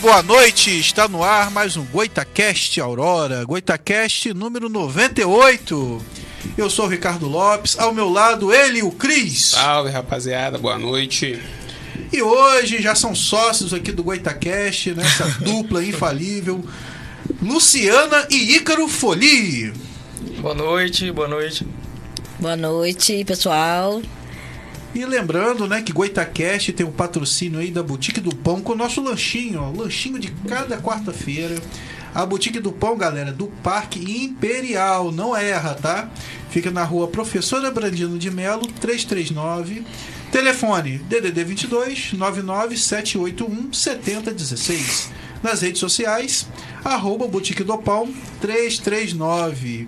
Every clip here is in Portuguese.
Boa noite. Está no ar mais um Goitacast Aurora, Goitacast número 98. Eu sou o Ricardo Lopes, ao meu lado ele, o Cris. Salve, rapaziada, boa noite. E hoje já são sócios aqui do Goitacast, nessa dupla infalível, Luciana e Ícaro Foli. Boa noite, boa noite. Boa noite, pessoal. E lembrando, né, que Goitacast tem um patrocínio aí da Boutique do Pão com o nosso lanchinho, ó, lanchinho de cada quarta-feira. A Boutique do Pão, galera, do Parque Imperial, não erra, tá? Fica na rua Professora Brandino de Melo, 339. Telefone DDD 22 99781 7016. Nas redes sociais, arroba Boutique do Pão 339.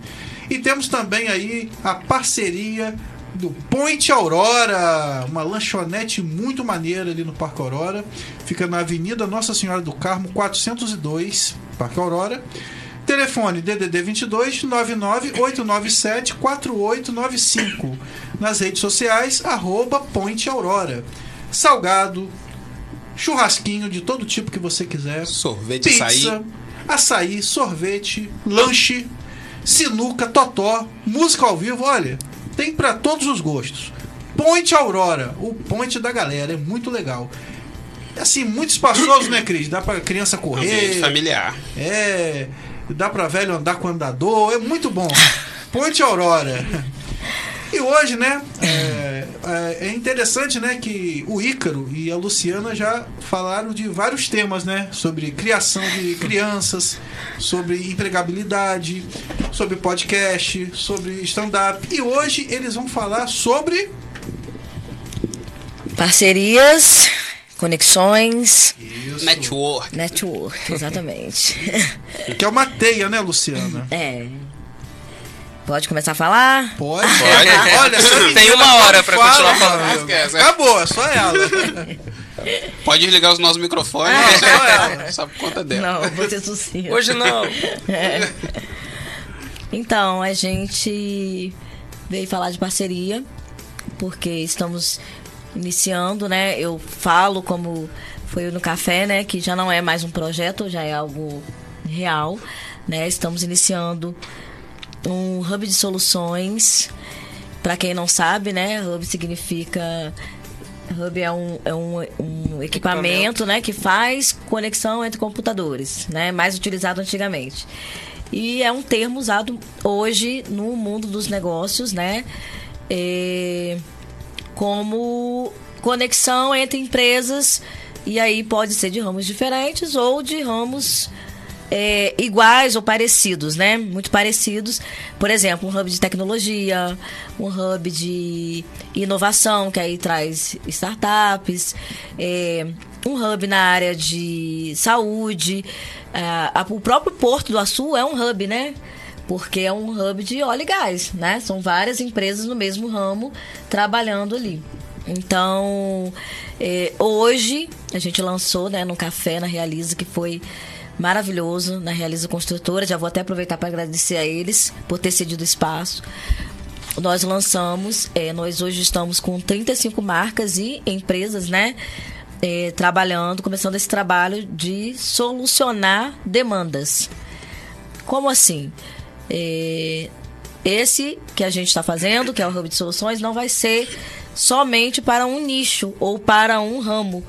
E temos também aí a parceria do Ponte Aurora, uma lanchonete muito maneira ali no Parque Aurora. Fica na Avenida Nossa Senhora do Carmo, 402, Parque Aurora. Telefone DDD 22 99897 4895. Nas redes sociais, arroba Ponte Aurora. Salgado, churrasquinho de todo tipo que você quiser. Sorvete, Pizza, açaí. açaí, sorvete, lanche, sinuca, totó, música ao vivo, olha, tem para todos os gostos. Ponte Aurora, o ponte da galera, é muito legal. Assim, muito espaçoso, né, Cris? Dá pra criança Ambiente correr. familiar. É, dá pra velho andar com andador, é muito bom. Ponte Aurora. E hoje, né, é, é- é interessante, né, que o Ícaro e a Luciana já falaram de vários temas, né, sobre criação de crianças, sobre empregabilidade, sobre podcast, sobre stand-up. E hoje eles vão falar sobre Parcerias, conexões, isso, Network. network, exatamente. que é uma teia, né, Luciana? é. Pode começar a falar? Pode. Pode. Olha, Tem uma hora pra fala, continuar falando. Esquece. Acabou, é só ela. Pode desligar os nossos microfones. Ah, só, só ela. só por conta dela. Não, vou ter sucinto. Hoje não. Então, a gente veio falar de parceria, porque estamos iniciando, né? Eu falo como foi no café, né? Que já não é mais um projeto, já é algo real, né? Estamos iniciando um hub de soluções. Para quem não sabe, né? Hub significa Hub é um, é um, um equipamento, né, que faz conexão entre computadores, né, mais utilizado antigamente. E é um termo usado hoje no mundo dos negócios, né, é, como conexão entre empresas e aí pode ser de ramos diferentes ou de ramos é, iguais ou parecidos, né? Muito parecidos. Por exemplo, um hub de tecnologia, um hub de inovação, que aí traz startups, é, um hub na área de saúde. Ah, a- o próprio Porto do Açu é um hub, né? Porque é um hub de óleo e gás, né? São várias empresas no mesmo ramo trabalhando ali. Então, é, hoje a gente lançou né, no café na Realiza, que foi maravilhoso na Realiza Construtora. Já vou até aproveitar para agradecer a eles por ter cedido espaço. Nós lançamos, é, nós hoje estamos com 35 marcas e empresas, né? é, trabalhando, começando esse trabalho de solucionar demandas. Como assim? É, esse que a gente está fazendo, que é o Hub de Soluções, não vai ser somente para um nicho ou para um ramo.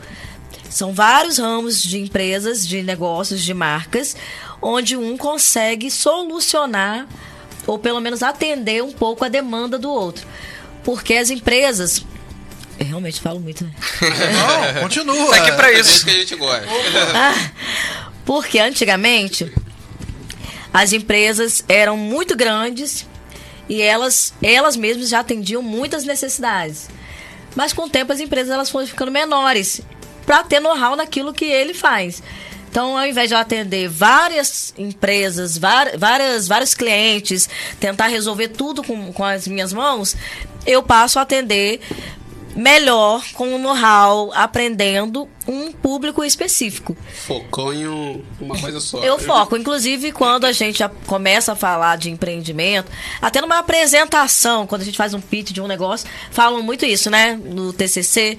São vários ramos de empresas, de negócios, de marcas, onde um consegue solucionar ou pelo menos atender um pouco a demanda do outro. Porque as empresas. Eu realmente falo muito, né? Não, continua. Tá aqui pra É isso. isso que a gente gosta. Ah, porque antigamente as empresas eram muito grandes e elas, elas mesmas já atendiam muitas necessidades. Mas com o tempo as empresas elas foram ficando menores para ter know-how naquilo que ele faz. Então, ao invés de eu atender várias empresas, várias, vários clientes, tentar resolver tudo com, com as minhas mãos, eu passo a atender melhor, com o know-how, aprendendo um público específico. Focou em um- uma coisa só. Eu foco, inclusive quando a gente começa a falar de empreendimento, até numa apresentação, quando a gente faz um pitch de um negócio, falam muito isso, né? No TCC,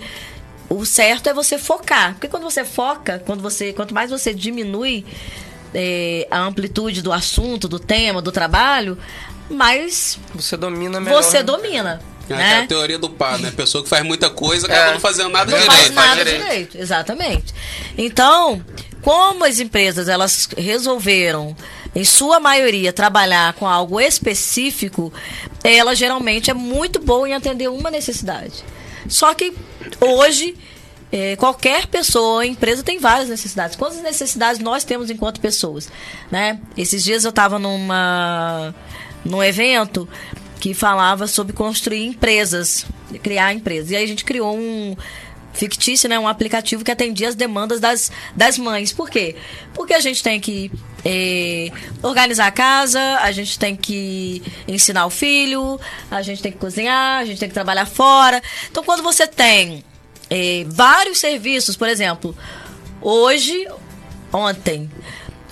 o certo é você focar. Porque quando você foca, quando você, quanto mais você diminui é, a amplitude do assunto, do tema, do trabalho, mais Você domina melhor. você né? domina. É né? aquela teoria do par, né? Pessoa que faz muita coisa acaba É. não fazendo nada não direito. faz nada direito. direito. Exatamente. Então, como as empresas elas resolveram, em sua maioria, trabalhar com algo específico, ela geralmente é muito boa em atender uma necessidade. Só que hoje eh, qualquer pessoa, empresa tem várias necessidades. Quantas necessidades nós temos enquanto pessoas, né? Esses dias eu estava numa num evento que falava sobre construir empresas, criar empresas. E aí a gente criou um fictício, né, um aplicativo que atendia as demandas das, das mães. Por quê? Porque a gente tem que eh, organizar a casa, a gente tem que ensinar o filho, a gente tem que cozinhar, a gente tem que trabalhar fora. Então, quando você tem eh, vários serviços, por exemplo, hoje, ontem,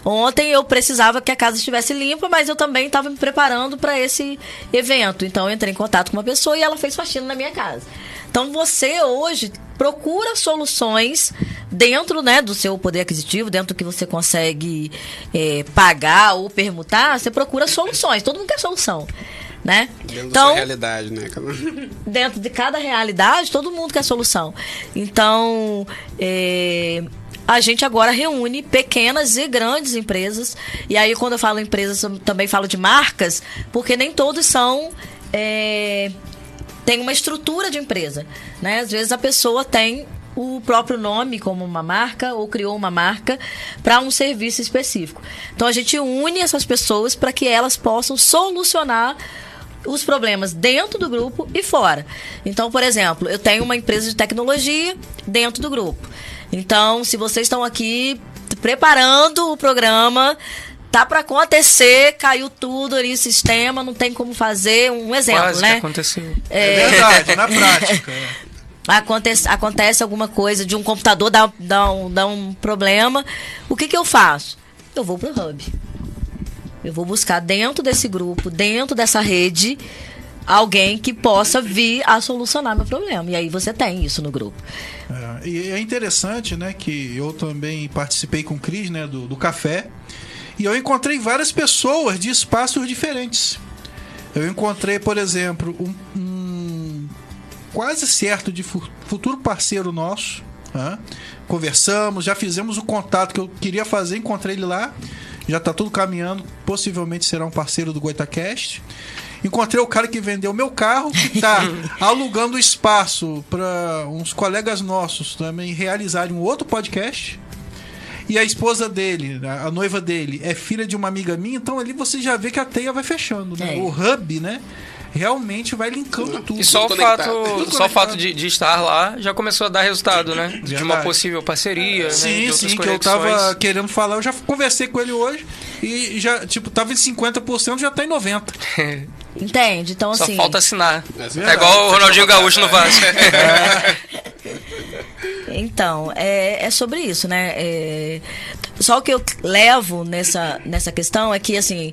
Ontem eu precisava que a casa estivesse limpa, mas eu também estava me preparando para esse evento. Então eu entrei em contato com uma pessoa e ela fez faxina na minha casa. Então você hoje procura soluções dentro né, do seu poder aquisitivo, dentro do que você consegue eh, pagar ou permutar, você procura soluções. Todo mundo quer solução. Né? Dentro da Então, sua realidade, né? dentro de cada realidade, todo mundo quer solução. Então, é, a gente agora reúne pequenas e grandes empresas. E aí, quando eu falo empresas, eu também falo de marcas, porque nem todos são. É, tem uma estrutura de empresa. Né? Às vezes a pessoa tem o próprio nome como uma marca ou criou uma marca para um serviço específico. Então a gente une essas pessoas para que elas possam solucionar os problemas dentro do grupo e fora. Então, por exemplo, eu tenho uma empresa de tecnologia dentro do grupo. Então, se vocês estão aqui preparando o programa, tá para acontecer, caiu tudo ali, sistema, não tem como fazer, um exemplo, Quase que né? aconteceu. É verdade, na prática. é. acontece, acontece alguma coisa de um computador dar, dar, um, dar um problema, o que, que eu faço? Eu vou pro hub. Eu vou buscar dentro desse grupo, dentro dessa rede, alguém que possa vir a solucionar meu problema. E aí você tem isso no grupo. É, e é interessante, né, que eu também participei com o Cris, né, do, do café, e eu encontrei várias pessoas de espaços diferentes. Eu encontrei, por exemplo, um, um quase certo de fu- futuro parceiro nosso. né? Conversamos, já fizemos o contato que eu queria fazer, encontrei ele lá. Já tá tudo caminhando, possivelmente será um parceiro do Goitacast. Encontrei o cara que vendeu meu carro, que tá alugando espaço para uns colegas nossos também realizarem um outro podcast. E a esposa dele, a a noiva dele, é filha de uma amiga minha, então ali você já vê que a teia vai fechando, né? É. O hub, né? Realmente vai linkando tudo. E só o fato. Tudo só o fato de, de estar lá já começou a dar resultado, né? De uma Verdade. possível parceria, né? De Sim, sim, que eu tava querendo falar, eu já conversei com ele hoje e já, tipo, tava em 50%, já tá em 90%. Entende? Então, Só assim. falta assinar. É É igual o Ronaldinho Gaúcho no Vasco. Então, é, é sobre isso, né? É, só o que eu levo nessa, nessa questão é que, assim,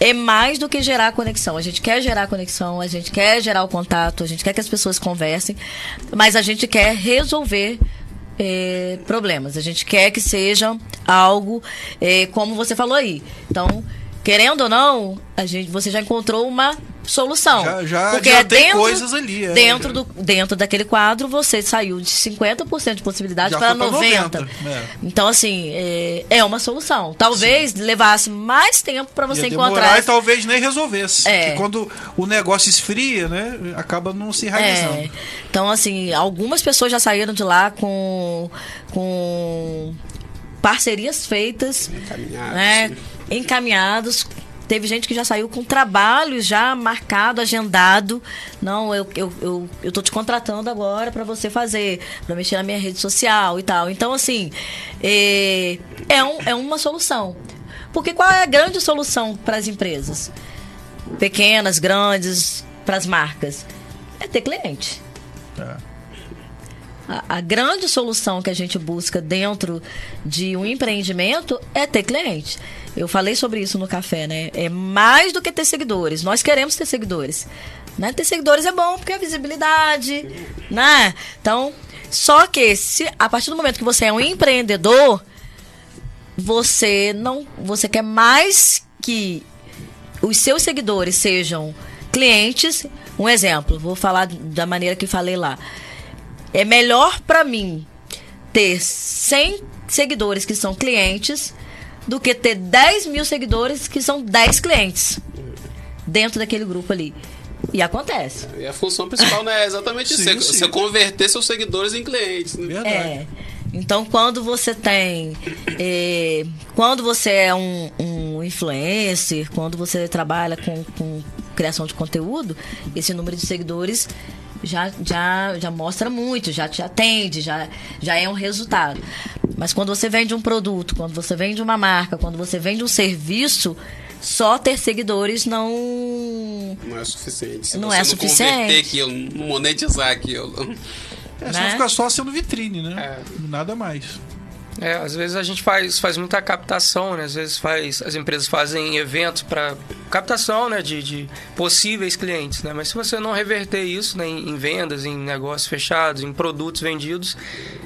é mais do que gerar conexão. A gente quer gerar conexão, a gente quer gerar o contato, a gente quer que as pessoas conversem, mas a gente quer resolver é, problemas. A gente quer que seja algo, é, como você falou aí. Então, querendo ou não, a gente, você já encontrou uma solução. Já- já Porque adiantei é dentro, coisas ali, é. dentro, do, dentro daquele quadro, você saiu de 50% de possibilidade Já para foi pra 90%. 90%, é. Então, assim, é, é uma solução. Talvez levasse mais tempo para você Ia demorar encontrar. e talvez nem resolvesse. É. Porque quando o negócio esfria, né, acaba não se realizando. É. Então, assim, algumas pessoas já saíram de lá com, com parcerias feitas, Encaminhados, né? sim. Encaminhados. Teve gente que já saiu com trabalho já marcado, agendado. Não, eu, eu, eu, eu tô te contratando agora para você fazer, para mexer na minha rede social e tal. Então, assim, é, é, um, é uma solução. Porque qual é a grande solução para as empresas? Pequenas, grandes, para as marcas? É ter cliente. É. A, a grande solução que a gente busca dentro de um empreendimento é ter cliente. Eu falei sobre isso no café, né? É mais do que ter seguidores. Nós queremos ter seguidores. Né? Ter seguidores é bom porque é visibilidade, né? Então, Só que se a partir do momento que você é um empreendedor, você não, você quer mais que os seus seguidores sejam clientes. Um exemplo, vou falar da maneira que falei lá. É melhor para mim ter 100 seguidores que são clientes do que ter 10 mil seguidores que são 10 clientes dentro daquele grupo ali. E acontece. E a função principal né, é exatamente isso: Sim, você, sim. você converter seus seguidores em clientes. Né? Verdade. É. Então, quando você tem. é, quando você é um, um influencer, quando você trabalha com, com criação de conteúdo, esse número de seguidores já, já, já mostra muito, já te atende, já, já é um resultado. Mas quando você vende um produto, quando você vende uma marca, quando você vende um serviço, só ter seguidores não. Não é suficiente. Se Não você é não suficiente. converter aquilo, não monetizar aquilo. É, só Né? fica só sendo vitrine, né? É. Nada mais. É, às vezes a gente faz, faz muita captação, né? Às vezes faz, as empresas fazem eventos para captação, né? De, de possíveis clientes, né? Mas se você não reverter isso né, em, em vendas, em negócios fechados, em produtos vendidos,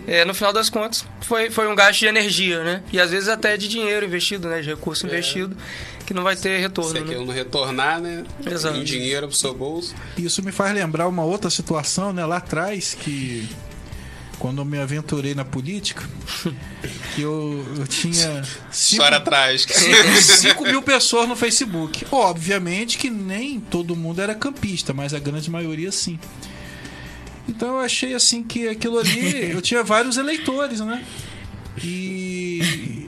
é, no final das contas foi, foi um gasto de energia, né? E às vezes até de dinheiro investido, né? De recurso investido, que não vai ter Se retorno, né? aquilo não retornar, né? Exato. Em dinheiro pro seu bolso. Isso me faz lembrar uma outra situação, né? Lá atrás, que quando eu me aventurei na política, que eu, eu tinha cinco, História trágica. 5 mil pessoas no Facebook. Obviamente que nem todo mundo era campista, mas a grande maioria sim. Então eu achei assim que aquilo ali, eu tinha vários eleitores, né? E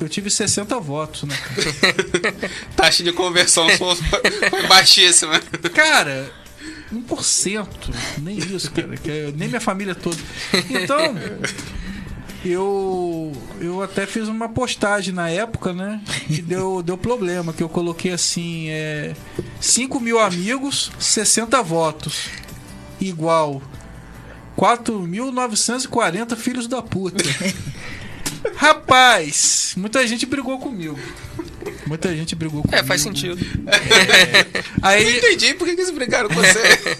eu tive 60 votos, né? cara? Taxa de conversão foi, foi baixíssima. Cara, 1%, nem isso, cara, que é- nem minha família toda. Então, eu eu até fiz uma postagem na época, né? E deu, deu problema, que eu coloquei assim, é 5 mil amigos, 60 votos. Igual 4.940 filhos da puta. Rapaz, muita gente brigou comigo. Muita gente brigou comigo. É, faz sentido. Eu Aí, entendi por que eles brigaram com você.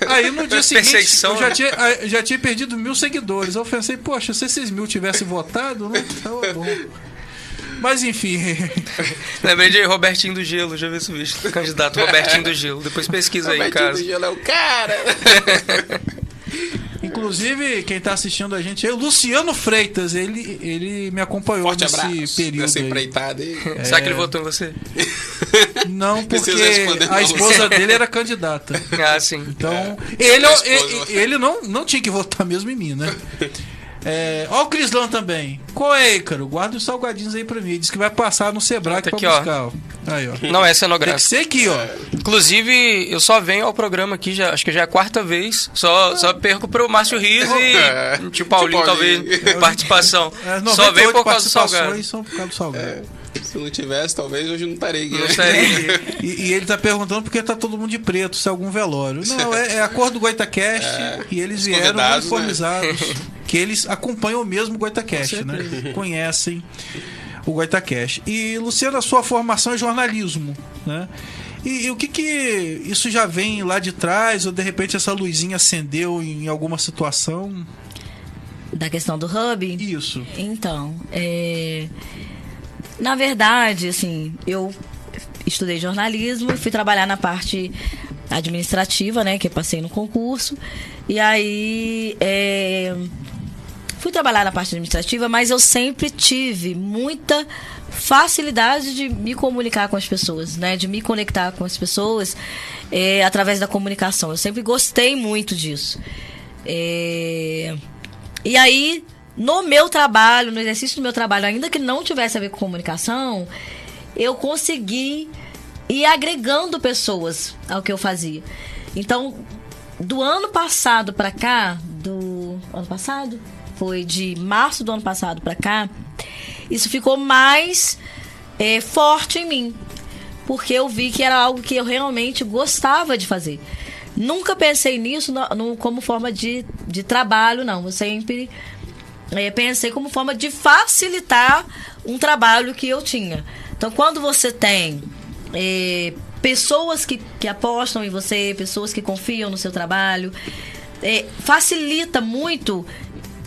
Aí no dia seguinte, eu já né? tinha, já tinha perdido mil seguidores. Eu pensei, poxa, se esses mil tivessem votado, não tava bom. Mas enfim, Lembrei de Robertinho do Gelo, já vi esse vídeo. Candidato Robertinho do Gelo. Depois pesquisa aí em Robertinho do casa. Gelo é o cara. inclusive quem tá assistindo a gente é o Luciano Freitas. Ele, ele me acompanhou Forte nesse abraço. período. Nessa empreitada aí. Será que ele votou em você? Não, porque a esposa dele era candidata. Ah, sim. Então, ele, A esposa- ele, ele não, não tinha que votar mesmo em mim, né? É, ó o Crislão também. Qual é, Ícaro? Guarda os salgadinhos aí pra mim. Diz que vai passar no Sebrae Tá pra aqui, buscar. Ó. Aí, ó. Não é Tem que cenográfico. ser aqui, ó. Inclusive, eu só venho ao programa aqui, já, acho que já é a quarta vez. Só, só perco pro Márcio Rios É. e tio Paulinho, Tio Paulinho. talvez, participação. É, Só vem 98 por causa do salgado. participações são por causa do salgado. Se não tivesse, talvez hoje eu não estaria aqui. Não né? sei. E, e ele tá perguntando porque tá todo mundo de preto, se é algum velório. Não, é, é a cor do Goitacast e eles vieram né? uniformizados. Que eles acompanham mesmo o Goitacast, né? Conhecem o Goitacast. E, Luciano, a sua formação é jornalismo, né? E, e o que que isso já vem lá de trás ou de repente essa luzinha acendeu em alguma situação? Da questão do hub. Isso. Então, é... na verdade, assim, eu estudei jornalismo e fui trabalhar na parte administrativa, né? Que passei no concurso. E aí. é, Fui trabalhar na parte administrativa, mas eu sempre tive muita facilidade de me comunicar com as pessoas, né? De me conectar com as pessoas é, através da comunicação. Eu sempre gostei muito disso. É, E aí, no meu trabalho, no exercício do meu trabalho, ainda que não tivesse a ver com comunicação, eu consegui ir agregando pessoas ao que eu fazia. Então, do ano passado pra cá, do ano passado, foi de março do ano passado pra cá, isso ficou mais é, forte em mim, porque eu vi que era algo que eu realmente gostava de fazer. Nunca pensei nisso no- no- como forma de, de trabalho, não. Eu sempre é, pensei como forma de facilitar um trabalho que eu tinha. Então, quando você tem é, pessoas que, que apostam em você, pessoas que confiam no seu trabalho, é, facilita muito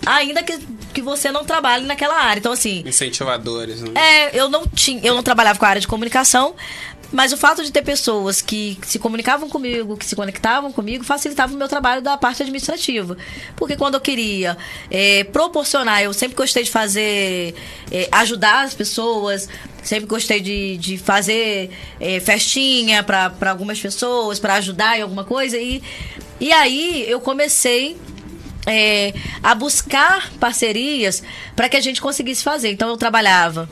ainda que, que você não trabalhe naquela área. Então, assim, Incentivadores, né? é, eu não tinha, eu não trabalhava com a área de comunicação, mas o fato de ter pessoas que se comunicavam comigo, que se conectavam comigo, facilitava o meu trabalho da parte administrativa. Porque quando eu queria é, proporcionar, eu sempre gostei de fazer, é, ajudar as pessoas, sempre gostei de, de fazer é, festinha para algumas pessoas, para ajudar em alguma coisa. E, e aí eu comecei é, a buscar parcerias para que a gente conseguisse fazer. Então eu trabalhava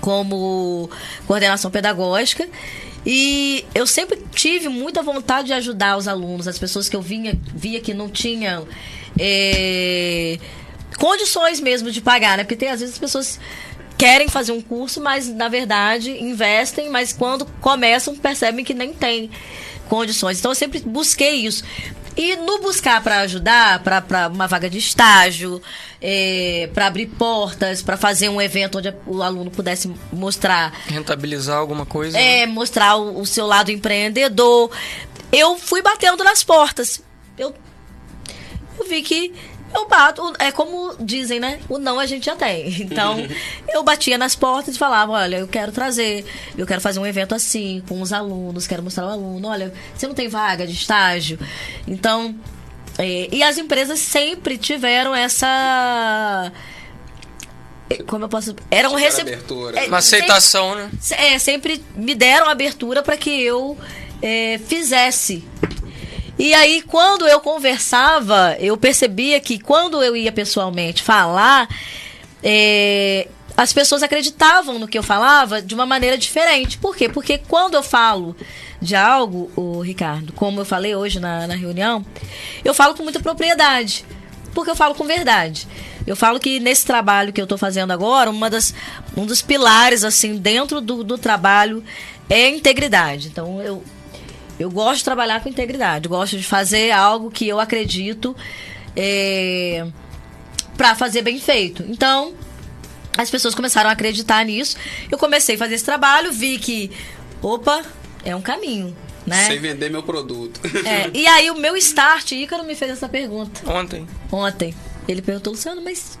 como coordenação pedagógica. E eu sempre tive muita vontade de ajudar os alunos, as pessoas que eu vinha, via que não tinham é, condições mesmo de pagar, né? Porque tem, às vezes as pessoas querem fazer um curso, mas na verdade investem, mas quando começam percebem que nem tem condições. Então eu sempre busquei isso. E no buscar para ajudar, para uma vaga de estágio, é, para abrir portas, para fazer um evento onde o aluno pudesse mostrar. Rentabilizar alguma coisa. É, né? mostrar o, o seu lado empreendedor. Eu fui batendo nas portas. Eu, eu vi que eu bato, é como dizem, né? O não a gente já tem. Então, eu batia nas portas e falava: olha, eu quero trazer, eu quero fazer um evento assim, com os alunos, quero mostrar ao aluno: olha, você não tem vaga de estágio? Então, é, e as empresas sempre tiveram essa. Como eu posso. Eram Tiveram receb... abertura. É, Uma aceitação, né? se- É, sempre me deram abertura para que eu é, fizesse. E aí, quando eu conversava, eu percebia que quando eu ia pessoalmente falar, é, as pessoas acreditavam no que eu falava de uma maneira diferente. Por quê? Porque quando eu falo de algo, o Ricardo, como eu falei hoje na, na reunião, eu falo com muita propriedade. Porque eu falo com verdade. Eu falo que nesse trabalho que eu estou fazendo agora, uma das, um dos pilares, assim, dentro do, do trabalho é integridade. Então, eu, eu gosto de trabalhar com integridade. Gosto de fazer algo que eu acredito é, para fazer bem feito. Então, as pessoas começaram a acreditar nisso. Eu comecei a fazer esse trabalho, vi que, opa, é um caminho, né? Sem vender meu produto. É, e aí o meu start, Ícaro me fez essa pergunta Ontem. ontem. Ele perguntou, Luciano, mas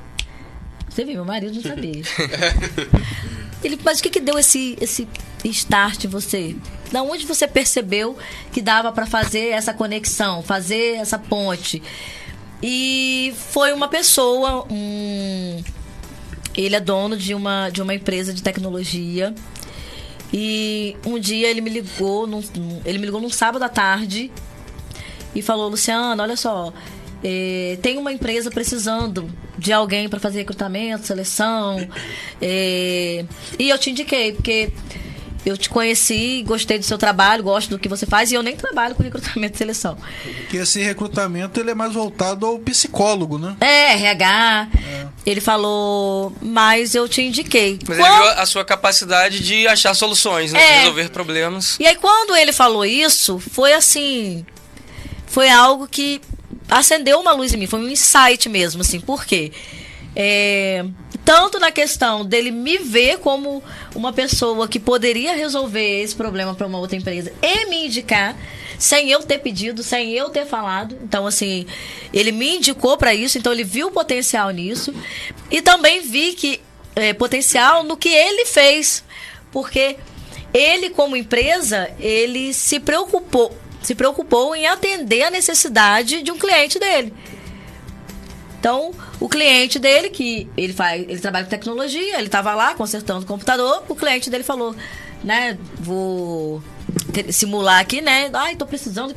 você viu, meu marido não sabia. Ele, mas o que que deu esse esse start você? Da onde você percebeu que dava para fazer essa conexão, fazer essa ponte? E foi uma pessoa, um ele é dono de uma de uma empresa de tecnologia. E um dia ele me ligou, num, ele me ligou num sábado à tarde e falou: Luciano, olha só, eh, tem uma empresa precisando de alguém para fazer recrutamento, seleção. eh, e eu te indiquei, porque eu te conheci, gostei do seu trabalho, gosto do que você faz, e eu nem trabalho com recrutamento e seleção. Porque esse recrutamento ele é mais voltado ao psicólogo, né? É, RH. Ele falou, mas eu te indiquei. Mas Quando- ele viu a sua capacidade de achar soluções, né? É. De resolver problemas. E aí, quando ele falou isso, foi assim. Foi algo que acendeu uma luz em mim. Foi um insight mesmo, assim. Por quê? É, tanto na questão dele me ver como uma pessoa que poderia resolver esse problema para uma outra empresa e me indicar sem eu ter pedido, sem eu ter falado. Então, assim, ele me indicou para isso, então ele viu o potencial nisso. E também vi que é, potencial no que ele fez. Porque ele, como empresa, ele se preocupou, se preocupou em atender a necessidade de um cliente dele. Então, o cliente dele, que ele faz, ele trabalha com tecnologia, ele estava lá consertando o computador, o cliente dele falou, né, vou simular aqui, né? Ai, tô precisando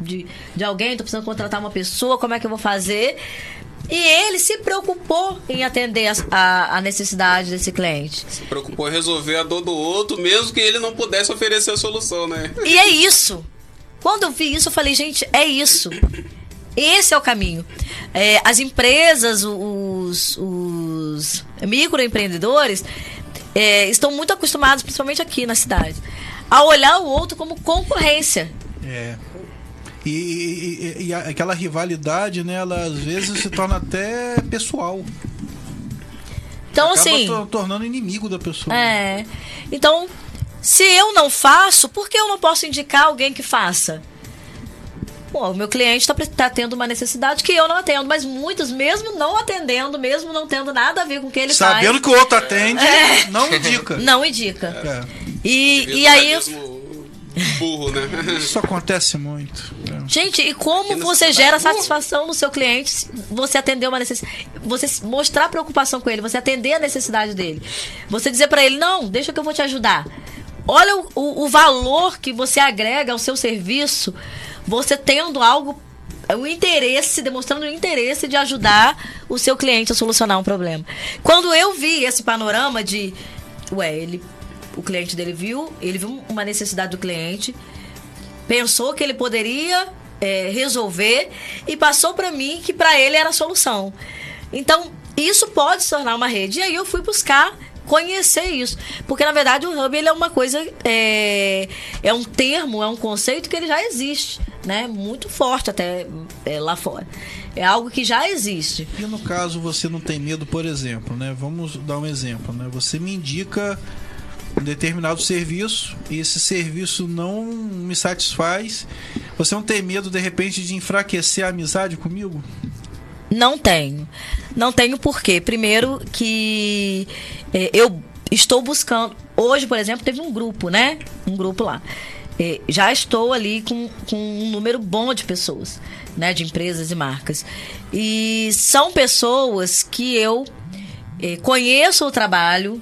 de, de alguém, tô precisando contratar uma pessoa, como é que eu vou fazer? E ele se preocupou em atender as- a, a necessidade desse cliente. Se preocupou em resolver a dor do outro, mesmo que ele não pudesse oferecer a solução, né? E é isso. Quando eu vi isso, eu falei, gente, é isso. Esse é o caminho. É, as empresas, os, os microempreendedores é, estão muito acostumados, principalmente aqui na cidade, a olhar o outro como concorrência. É. E, e- e- aquela rivalidade, né, ela às vezes se torna até pessoal. Então, Acaba assim. to- tornando inimigo da pessoa. É. Então, se eu não faço, por que eu não posso indicar alguém que faça? Pô, o meu cliente está tá tendo uma necessidade que eu não atendo, mas muitos, mesmo não atendendo, mesmo não tendo nada a ver com o que ele Sabendo faz. que o outro atende, É. não indica. Não indica. É. E, Devia e ser aí. burro, né? Isso acontece muito. É. Gente, e como você gera satisfação no seu cliente se você atender uma necessidade, você mostrar preocupação com ele, você atender a necessidade dele. Você dizer pra ele, não, deixa que eu vou te ajudar. Olha o, o, o valor que você agrega ao seu serviço, você tendo algo, o interesse, demonstrando o interesse de ajudar o seu cliente a solucionar um problema. Quando eu vi esse panorama de, ué, ele, o cliente dele viu, ele viu uma necessidade do cliente, pensou que ele poderia é, resolver e passou para mim que para ele era a solução. Então, isso pode se tornar uma rede. E aí eu fui buscar conhecer isso. Porque, na verdade, o Hub ele é uma coisa, é, é um termo, é um conceito que ele já existe, né? Muito forte até é, lá fora. É algo que já existe. E no caso você não tem medo, por exemplo, né? Vamos dar um exemplo, né? Você me indica um determinado serviço e esse serviço não me satisfaz. Você não tem medo de repente de enfraquecer a amizade comigo? Não tenho. Não tenho porque, primeiro, que é, eu estou buscando. Hoje, por exemplo, teve um grupo, né? Um grupo lá. É, já estou ali com, com um número bom de pessoas, né? De empresas e marcas. E são pessoas que eu é, conheço o trabalho,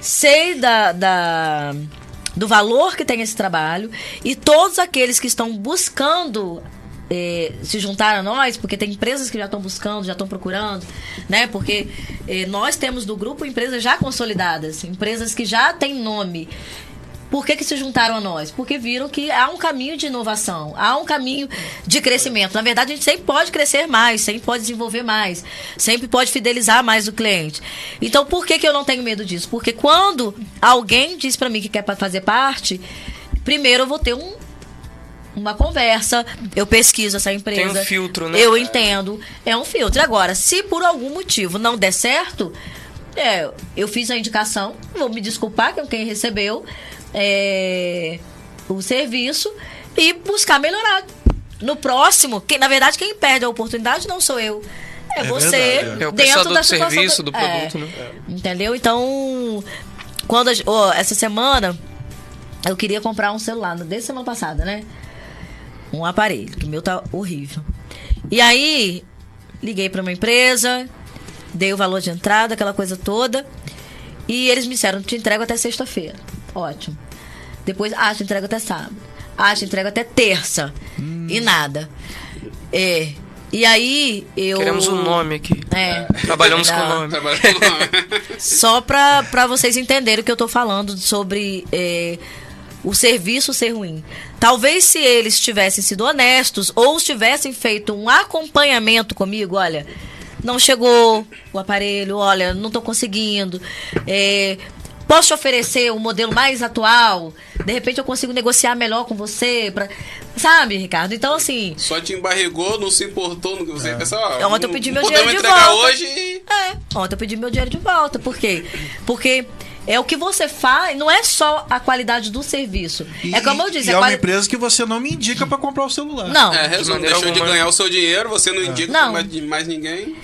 sei da, da- do valor que tem esse trabalho e todos aqueles que estão buscando eh, se juntar a nós, porque tem empresas que já estão buscando, já estão procurando, né? Porque eh, nós temos do grupo empresas já consolidadas, empresas que já têm nome. Por que, que se juntaram a nós? Porque viram que há um caminho de inovação, há um caminho de crescimento. Na verdade, a gente sempre pode crescer mais, sempre pode desenvolver mais, sempre pode fidelizar mais o cliente. Então, por que, que eu não tenho medo disso? Porque quando alguém diz para mim que quer fazer parte, primeiro eu vou ter um, uma conversa, eu pesquiso essa empresa. Tem um filtro, né? Eu entendo. É um filtro. Agora, se por algum motivo não der certo, é, eu fiz a indicação, vou me desculpar com quem recebeu é, o serviço e buscar melhorar. No próximo, que, na verdade, quem perde a oportunidade não sou eu. É, É você verdade, é. É o dentro da do serviço, do é, produto, né? Entendeu? Então, quando a ó, essa semana eu queria comprar um celular, desde semana passada, né? Um aparelho, que o meu tá horrível. E aí, liguei para uma empresa, dei o valor de entrada, aquela coisa toda. E eles me disseram, te entrego até sexta-feira. Ótimo. Depois, ah, te entrego até sábado. Ah, te entrego até terça. E nada. É. E aí, eu... Queremos um nome aqui. É. Trabalhamos com. Trabalha com nome. Só pra, pra vocês entenderem o que eu tô falando sobre é, o serviço ser ruim. Talvez se eles tivessem sido honestos ou tivessem feito um acompanhamento comigo, olha, não chegou o aparelho, olha, não tô conseguindo. é, posso te oferecer um modelo mais atual? De repente eu consigo negociar melhor com você, pra, sabe, Ricardo? Então assim, Só te embarregou, não se importou. Não, você pensa, ó, Ontem eu pedi meu dinheiro de entregar volta. hoje e- É, ontem eu pedi meu dinheiro de volta. Por quê? Porque é o que você faz, não é só a qualidade do serviço. E, é como eu disse, e é uma quali- empresa que você não me indica pra comprar o celular. Não, É, resumo, maneira deixou de ganhar o seu dinheiro, você não indica Não. pra mais, mais ninguém.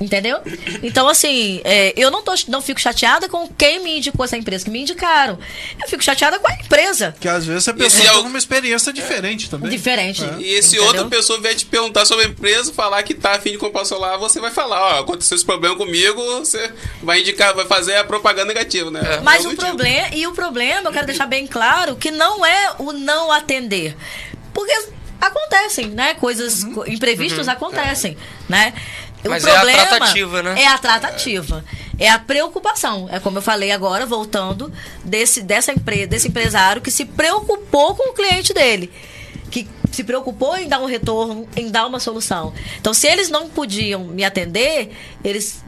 Entendeu? Então, assim, é, eu não, tô, não fico chateada com quem me indicou essa empresa, que me indicaram. Eu fico chateada com a empresa. Porque às vezes a pessoa é o- tem uma experiência diferente também. Diferente. É. E esse Entendeu? outra pessoa vier te perguntar sobre a empresa, falar que tá afim de comprar o celular, você vai falar, ó, aconteceu esse problema comigo, você vai indicar, vai fazer a propaganda negativa, né? Mas Eu o não digo. problema, e o problema, eu quero deixar bem claro, que não é o não atender. Porque acontecem, né? Coisas, co- imprevistos acontecem, né? O Mas é a tratativa, né? É a tratativa. É a preocupação. É como eu falei agora, voltando, desse, dessa empresa, desse empresário que se preocupou com o cliente dele. Que se preocupou em dar um retorno, em dar uma solução. Então, se eles não podiam me atender, eles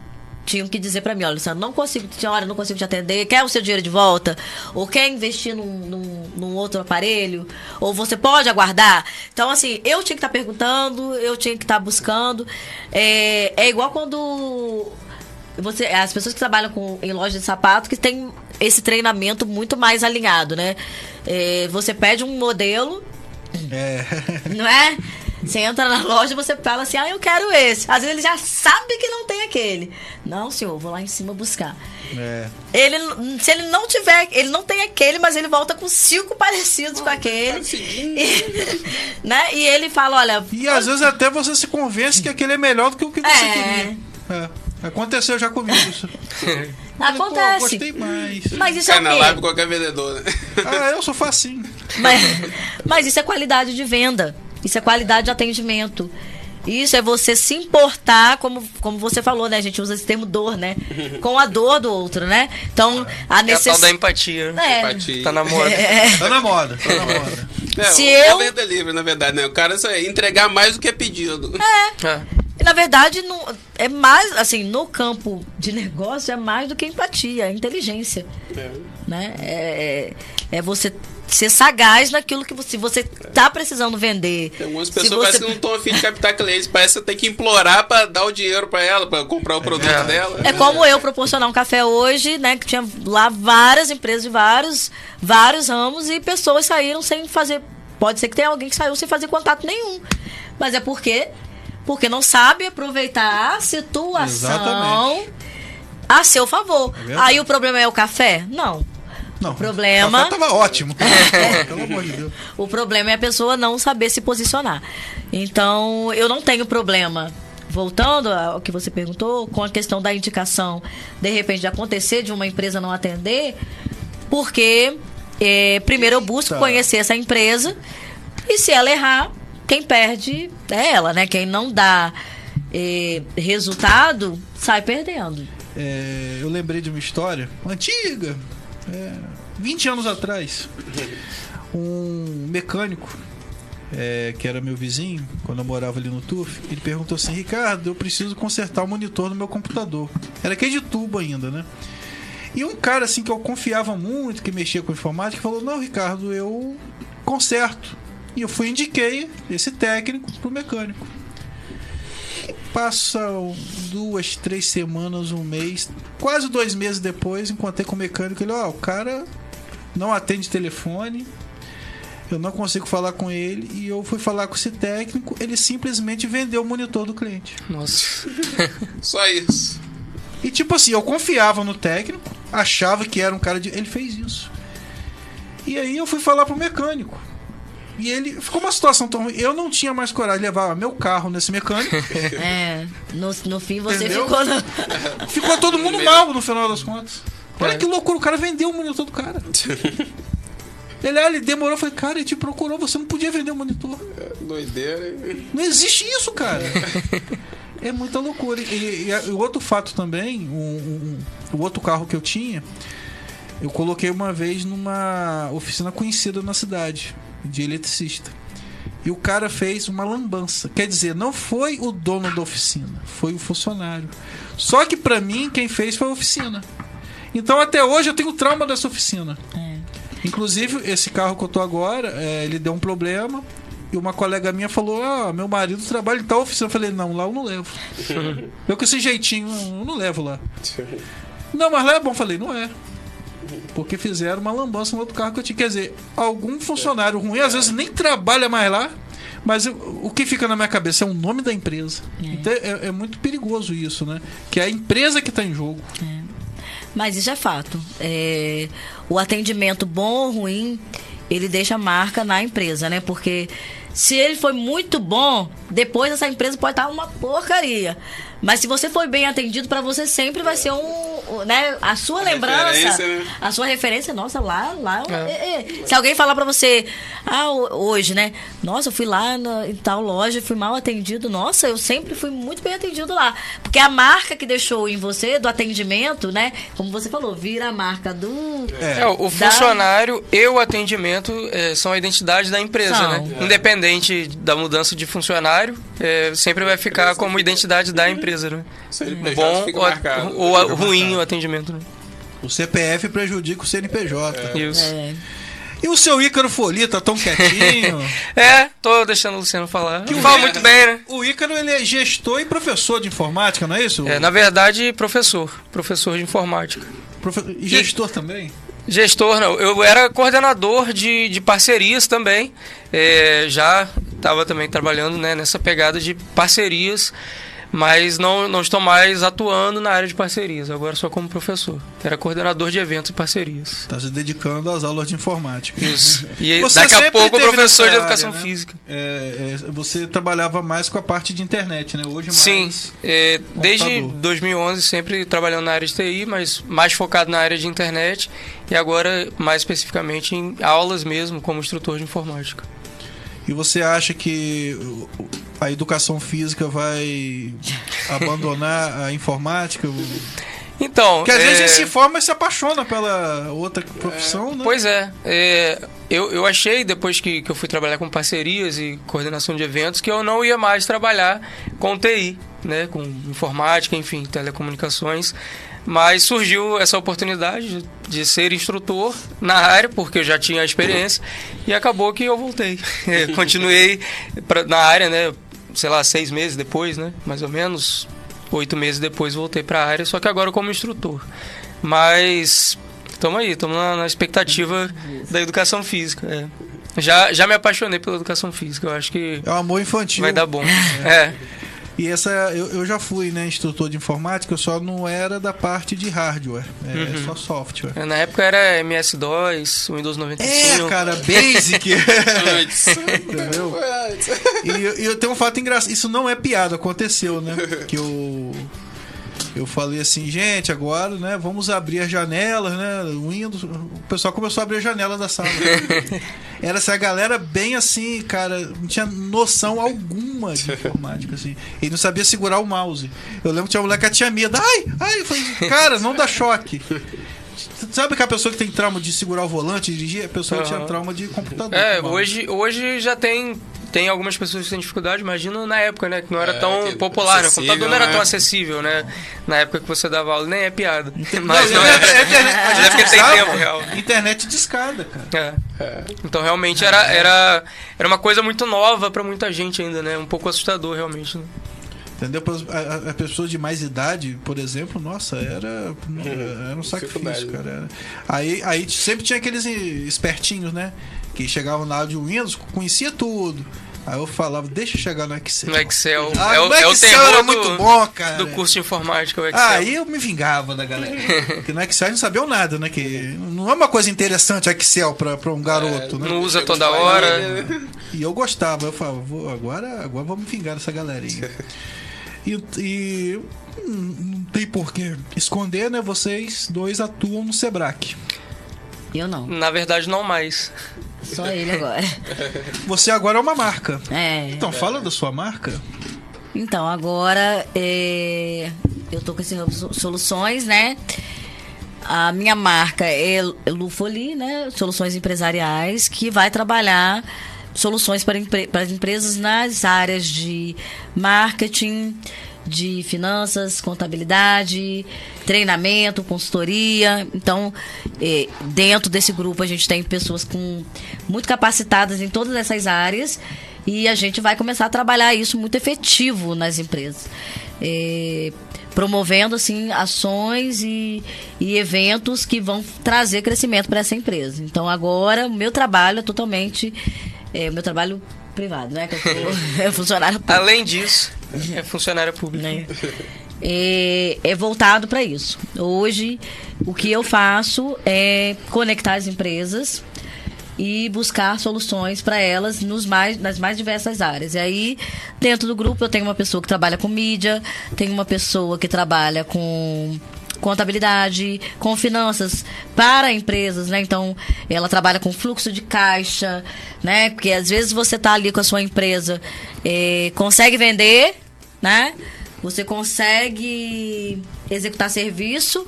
tinham que dizer pra mim, olha, Luciano, não consigo, senhora, não consigo te atender, quer o seu dinheiro de volta? Ou quer investir num, num, num outro aparelho? Ou você pode aguardar? Então, assim, eu tinha que estar perguntando, eu tinha que estar buscando. É, é igual quando você, as pessoas que trabalham com, em loja de sapato que tem esse treinamento muito mais alinhado, né? É, você pede um modelo É. Não é? Você entra na loja e você fala assim, ah, eu quero esse. Às vezes ele já sabe que não tem aquele. Não, senhor, vou lá em cima buscar. É. Ele, se ele não tiver, ele não tem aquele, mas ele volta com cinco parecidos com aquele. tá seguindo. E, né? e ele fala, olha. E às vezes até você se convence que aquele é melhor do que o que você É. queria. É. Aconteceu já comigo isso. Falei, pô, Acontece. gostei mais. Mas isso é Cai o na live com qualquer vendedor, né? Ah, eu sou facinho. Mas, mas isso é qualidade de venda. Isso é qualidade de atendimento. Isso é você se importar, como, como você falou, né? A gente usa esse termo dor, né? Com a dor do outro, né? Então, a É a tal da necessidade. empatia. É. Empatia. Tá na moda. Tá na moda, tá na moda. É, Se o eu- venda livre, na verdade, né? O cara só é entregar mais do que é pedido. É. E, na verdade, não, é mais, assim, no campo de negócio é mais do que empatia, é inteligência. É. né? É, é, é você ser sagaz naquilo que você, você tá precisando vender. Tem algumas Se pessoas você- que não estão afim de captar clientes. Parece que você tem que implorar pra dar o dinheiro pra ela, pra comprar o produto É. dela. É como eu proporcionar um café hoje, né? Que tinha lá várias empresas de vários, vários ramos e pessoas saíram sem fazer. Pode ser que tenha alguém que saiu sem fazer contato nenhum. Mas é porque porque não sabe aproveitar a situação Exatamente. a seu favor. verdade. Aí o problema é o café? Não. Não, problema- O café tava ótimo. Pô, Pelo amor de Deus. O problema é a pessoa não saber se posicionar. Então, eu não tenho problema. Voltando ao que você perguntou, com a questão da indicação, de repente, de acontecer de uma empresa não atender, porque eh, primeiro eu busco Eita. conhecer essa empresa e se ela errar, quem perde é ela, né? Quem não dá eh, resultado, sai perdendo. É, eu lembrei de uma história antiga, é, 20 anos atrás. Um mecânico, é, que era meu vizinho, quando eu morava ali no TUF, ele perguntou assim: Ricardo, eu preciso consertar o monitor no meu computador. Era aquele de tubo ainda, né? E um cara assim que eu confiava muito, que mexia com informática, falou: Não, Ricardo, eu conserto. E eu fui indiquei esse técnico pro mecânico. Passa duas, três semanas, um mês, quase dois meses depois, encontrei com o mecânico. Ele, ó, o cara não atende telefone, eu não consigo falar com ele. E eu fui falar com esse técnico, ele simplesmente vendeu o monitor do cliente. Nossa. Só isso. E tipo assim, eu confiava no técnico, achava que era um cara de. Ele fez isso. E aí eu fui falar pro mecânico. E ele. Ficou uma situação tão ruim. Eu não tinha mais coragem de levar meu carro nesse mecânico. É, no, no fim você Entendeu? ficou. no- Ficou todo mundo mal no final das contas. Olha É. que loucura, o cara vendeu o monitor do cara. Ele, ah, ele demorou, falei, cara, ele te procurou, você não podia vender o monitor. Doideira. Não existe isso, cara. É muita loucura. E, o outro fato também, um- um- um- o outro carro que eu tinha, eu coloquei uma vez numa oficina conhecida na cidade, de eletricista. E o cara fez uma lambança. Quer dizer, não foi o dono da oficina, foi o funcionário. Só que pra mim, quem fez foi a oficina. Então até hoje eu tenho trauma dessa oficina. É. Inclusive, esse carro que eu tô agora, é, ele deu um problema. E uma colega minha falou: Ah, meu marido trabalha em tal oficina. Eu falei: Não, lá eu não levo. eu com esse jeitinho, eu não levo lá. Não, mas lá é bom. Eu falei: Não é. Porque fizeram uma lambança no outro carro que eu tinha. Quer dizer, algum funcionário ruim, às vezes nem trabalha mais lá. Mas eu- o que fica na minha cabeça é o nome da empresa. Então é, é muito perigoso isso, né? Que é a empresa que está em jogo. Mas isso é fato. É, o atendimento bom ou ruim, ele deixa marca na empresa, né? Porque se ele foi muito bom, depois essa empresa pode estar uma porcaria. Mas se você foi bem atendido, para você sempre vai ser um, né? A sua lembrança, referência, né? a sua referência, nossa, lá, lá. É. é, é. Se alguém falar para você, ah, ho- hoje, né? Nossa, eu fui lá na, em tal loja, fui mal atendido. Nossa, eu sempre fui muito bem atendido lá. Porque a marca que deixou em você, do atendimento, né? Como você falou, vira a marca do. É, o da- funcionário e o atendimento é, são a identidade da empresa, São. né? Independente da mudança de funcionário, é, sempre vai ficar como identidade da empresa, né? CNPJ Bom fica ou, ou ruim marcado. o atendimento, né? O CPF prejudica o CNPJ. Isso. É. E o seu Ícaro Folia tá tão quietinho. É, tô deixando o Luciano falar. Que o Fala Ícaro- muito bem, né? o Ícaro ele é gestor e professor de informática, não é isso? É, na verdade, professor. Professor de informática. Profe- E gestor também? Gestor, não. Eu era coordenador de, de parcerias também. É, já estava também trabalhando né, nessa pegada de parcerias mas não, não estou mais atuando na área de parcerias, agora só como professor. Era coordenador de eventos e parcerias. Está se dedicando às aulas de informática. Isso. E você daqui a pouco professor de educação área, né? física. É, é, você trabalhava mais com a parte de internet, né? Hoje mais Sim, é, desde 2011 sempre trabalhando na área de TI, mas mais focado na área de internet e agora mais especificamente em aulas mesmo como instrutor de informática. E você acha que a educação física vai abandonar a informática? Então. Porque às é... vezes a gente se forma e se apaixona pela outra profissão, é... né? Pois é. é. Eu, eu achei, depois que, que eu fui trabalhar com parcerias e coordenação de eventos, que eu não ia mais trabalhar com TI, né? Com informática, enfim, telecomunicações. Mas surgiu essa oportunidade de ser instrutor na área, porque eu já tinha a experiência, e acabou que eu voltei. Continuei pra, na área, né? Sei lá, seis meses depois, né? Mais ou menos, oito meses depois voltei para a área, só que agora como instrutor. Mas estamos aí, estamos na, na, expectativa da educação física. É. Já, já me apaixonei pela educação física, eu acho que. É um amor infantil. Vai dar bom. é. E essa, eu, eu já fui, né, instrutor de informática, eu só não era da parte de hardware, é uhum. só software. É, na época era MS-DOS, Windows 95. É, cara, Basic. Entendeu? E, e eu tenho um fato engraçado, isso não é piada, aconteceu, né? Que eu eu falei assim, gente, agora, né, vamos abrir as janelas, né, o Windows, o pessoal começou a abrir a janela da sala. Era essa galera bem assim, cara, não tinha noção alguma de informática, assim. Ele não sabia segurar o mouse. Eu lembro que tinha uma mulher que tinha medo. Ai, ai, eu falei, cara, não dá choque. Sabe que a pessoa que tem trauma de segurar o volante, e dirigir, a pessoa uhum. tinha trauma de computador. É, hoje, hoje já tem tem algumas pessoas que têm dificuldade, imagina na época, né? Que não era é, tão popular, né? O computador não era né? tão acessível, né? Na época que você dava aula, nem é piada. Mas não, não é, é, é, é porque tem tempo, real. Internet de escada, cara. É. é. Então realmente era, era, era uma coisa muito nova para muita gente ainda, né? Um pouco assustador, realmente. Né? Entendeu? A, a pessoa de mais idade, por exemplo, nossa, era, era um sacrifício, cara. Era. Aí, aí sempre tinha aqueles espertinhos, né? Que chegavam na área de Windows, conhecia tudo. Aí eu falava, deixa eu chegar no Excel. No Excel. Ah, é o, é o Excel era muito bom, cara. Do curso de informática, o Excel. Aí eu me vingava da galera. Porque no Excel não sabiam nada, né? Que não é uma coisa interessante o Excel pra, pra um garoto, é, né? Não usa toda hora. E eu gostava. Eu falava, agora, agora vamos vingar essa galerinha. E, e não tem porquê esconder, né? Vocês dois atuam no Sebrae. Eu não. Na verdade, não mais. Só ele agora. Você agora é uma marca. É. Então, fala da sua marca. Então, agora é... eu tô com essas soluções, né? A minha marca é Lufoli, né? Soluções empresariais, que vai trabalhar soluções para, para as empresas nas áreas de marketing, de finanças, contabilidade, treinamento, consultoria. Então, eh, dentro desse grupo a gente tem pessoas com muito capacitadas em todas essas áreas e a gente vai começar a trabalhar isso muito efetivo nas empresas. Eh, promovendo assim ações e, e eventos que vão trazer crescimento para essa empresa. Então agora o meu trabalho é totalmente é, o meu trabalho privado, né? Que eu sou é funcionário público. Além disso, é funcionário público. Né? É, é voltado para isso. Hoje, o que eu faço é conectar as empresas e buscar soluções para elas nos mais, nas mais diversas áreas. E aí, dentro do grupo, eu tenho uma pessoa que trabalha com mídia, tenho uma pessoa que trabalha com contabilidade, com finanças para empresas, né? Então, ela trabalha com fluxo de caixa, né? Porque às vezes você está ali com a sua empresa, é, consegue vender, né? Você consegue executar serviço,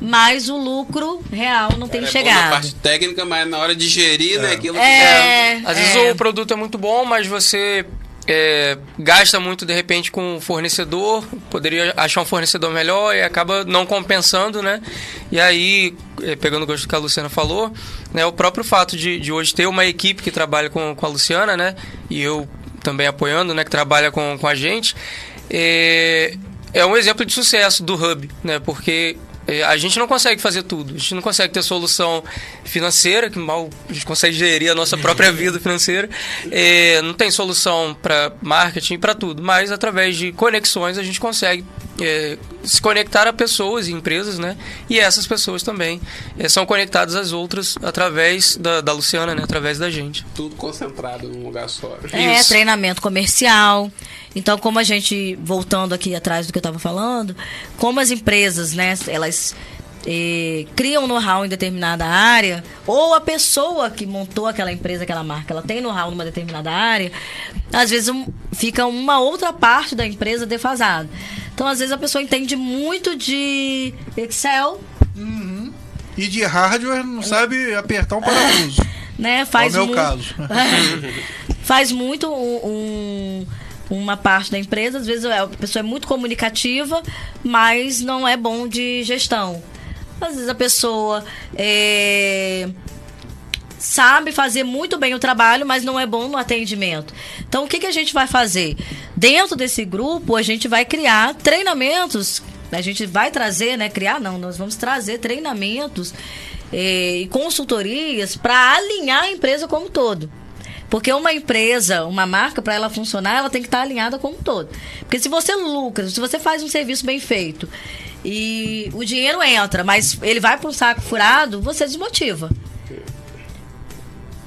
mas o lucro real não tem é chegado. na parte técnica, mas na hora de gerir, né, é. né? Aquilo é, que é. Às vezes é. o produto é muito bom, mas você é, gasta muito de repente com um fornecedor, poderia achar um fornecedor melhor e acaba não compensando, né? E aí, é, pegando o gosto que a Luciana falou, né, o próprio fato de, de hoje ter uma equipe que trabalha com, com a Luciana, né? E eu também apoiando, né? Que trabalha com, com a gente, é, é um exemplo de sucesso do Hub, né? Porque a gente não consegue fazer tudo. A gente não consegue ter solução financeira, que mal a gente consegue gerir a nossa própria vida financeira. É, não tem solução para marketing, para tudo. Mas através de conexões a gente consegue é, se conectar a pessoas e empresas, né? E essas pessoas também é, são conectadas às outras através da, da Luciana, né? Através da gente. Tudo concentrado num lugar só. É, Isso. treinamento comercial. Então, como a gente, voltando aqui atrás do que eu estava falando, como as empresas, né, elas eh, criam know-how em determinada área, ou a pessoa que montou aquela empresa, aquela marca, ela tem know-how numa determinada área, às vezes um- fica uma outra parte da empresa defasada. Então, às vezes a pessoa entende muito de Excel, E de hardware não sabe apertar um parafuso. né? Faz é o meu mu- caso. faz muito um- um- uma parte da empresa. Às vezes a pessoa é muito comunicativa, mas não é bom de gestão. Às vezes a pessoa é, sabe fazer muito bem o trabalho, mas não é bom no atendimento. Então, o que, que a gente vai fazer? Dentro desse grupo, a gente vai criar treinamentos. A gente vai trazer, né? Criar, não, nós vamos trazer treinamentos eh, e consultorias para alinhar a empresa como todo. Porque uma empresa, uma marca, para ela funcionar, ela tem que estar alinhada como um todo. Porque se você lucra, se você faz um serviço bem feito e o dinheiro entra, mas ele vai para um saco furado, você desmotiva.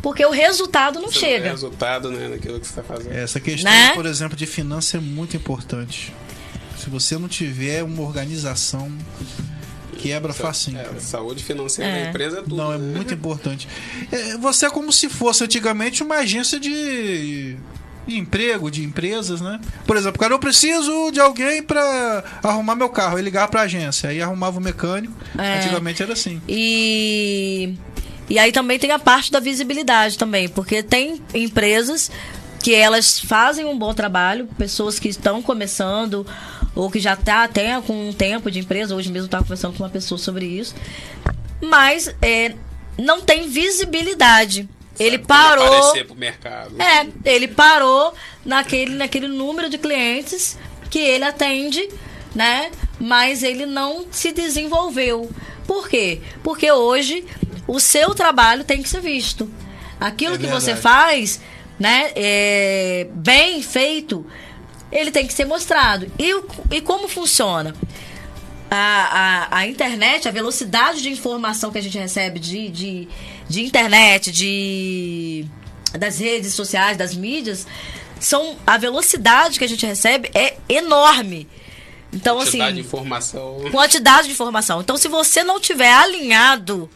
Porque o resultado não Você não chega. resultado, né, naquilo que você está fazendo. Essa questão, Né? por exemplo, de finança é muito importante. Se você não tiver uma organização, quebra facinho. É, saúde financeira É. da empresa é tudo. Não, é né? muito importante. É, você é como se fosse antigamente uma agência de, de emprego, de empresas, né? Por exemplo, cara, eu preciso de alguém pra arrumar meu carro. Aí ligava pra agência, aí arrumava o mecânico. É. Antigamente era assim. E, e aí também tem a parte da visibilidade também, porque tem empresas que elas fazem um bom trabalho, pessoas que estão começando ou que já tá até com um tempo de empresa, hoje mesmo estava conversando com uma pessoa sobre isso, mas é, não tem visibilidade. Ele Sabe como parou. Aparecer pro mercado. É, ele parou naquele, naquele número de clientes que ele atende, né? Mas ele não se desenvolveu. Por quê? Porque hoje o seu trabalho tem que ser visto. Aquilo É que você faz, né? é, bem feito, ele tem que ser mostrado. E, e como funciona? a, a, a internet, a velocidade de informação que a gente recebe de, de, de internet, de das redes sociais, das mídias, são a velocidade que a gente recebe é enorme. Então, Quantidade de assim, informação. quantidade de informação. Então, se você não tiver alinhado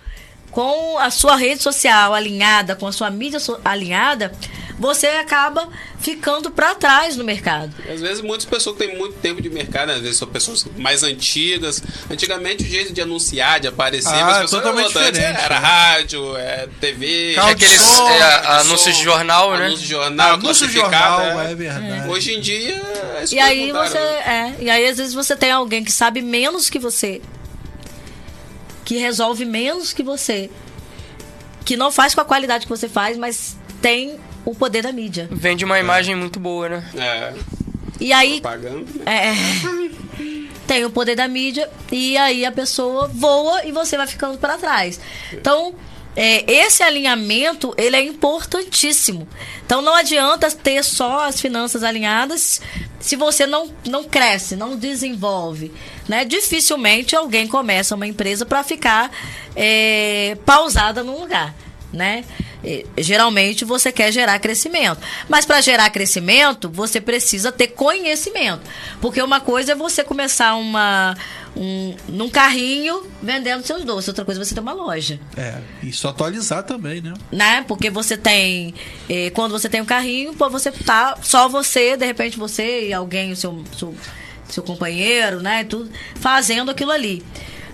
com a sua rede social alinhada, com a sua mídia so- alinhada, você acaba ficando para trás no mercado. Às vezes muitas pessoas que têm muito tempo de mercado, né? às vezes são pessoas mais antigas. Antigamente o jeito de anunciar, de aparecer, Ah, as pessoas totalmente diferente, Era né? rádio, é, TV, Carro de Aqueles som, é, anúncios som, de jornal, né? Anúncio de jornal, Anúncio jornal, é. é verdade. Hoje em dia, as E aí mudaram, você né? é, e aí às vezes você tem alguém que sabe menos que você, que resolve menos que você, que não faz com a qualidade que você faz, mas tem o poder da mídia. Vende uma imagem muito boa, né? É, E aí propaganda. né? é, tem o poder da mídia e aí a pessoa voa e você vai ficando para trás. Então, é, esse alinhamento, ele é importantíssimo. Então, não adianta ter só as finanças alinhadas se você não, não cresce, não desenvolve. Né? Dificilmente alguém começa uma empresa para ficar é, pausada num lugar. Né? E, Geralmente você quer gerar crescimento. Mas para gerar crescimento, você precisa ter conhecimento. Porque uma coisa é você começar uma, um, num carrinho vendendo seus doces, outra coisa é você ter uma loja. É, e só atualizar também, né? Né? Porque você tem. eh, quando você tem um carrinho, pô, você tá. Só você, de repente você e alguém, o seu, seu, seu companheiro, né? Tudo, fazendo aquilo ali.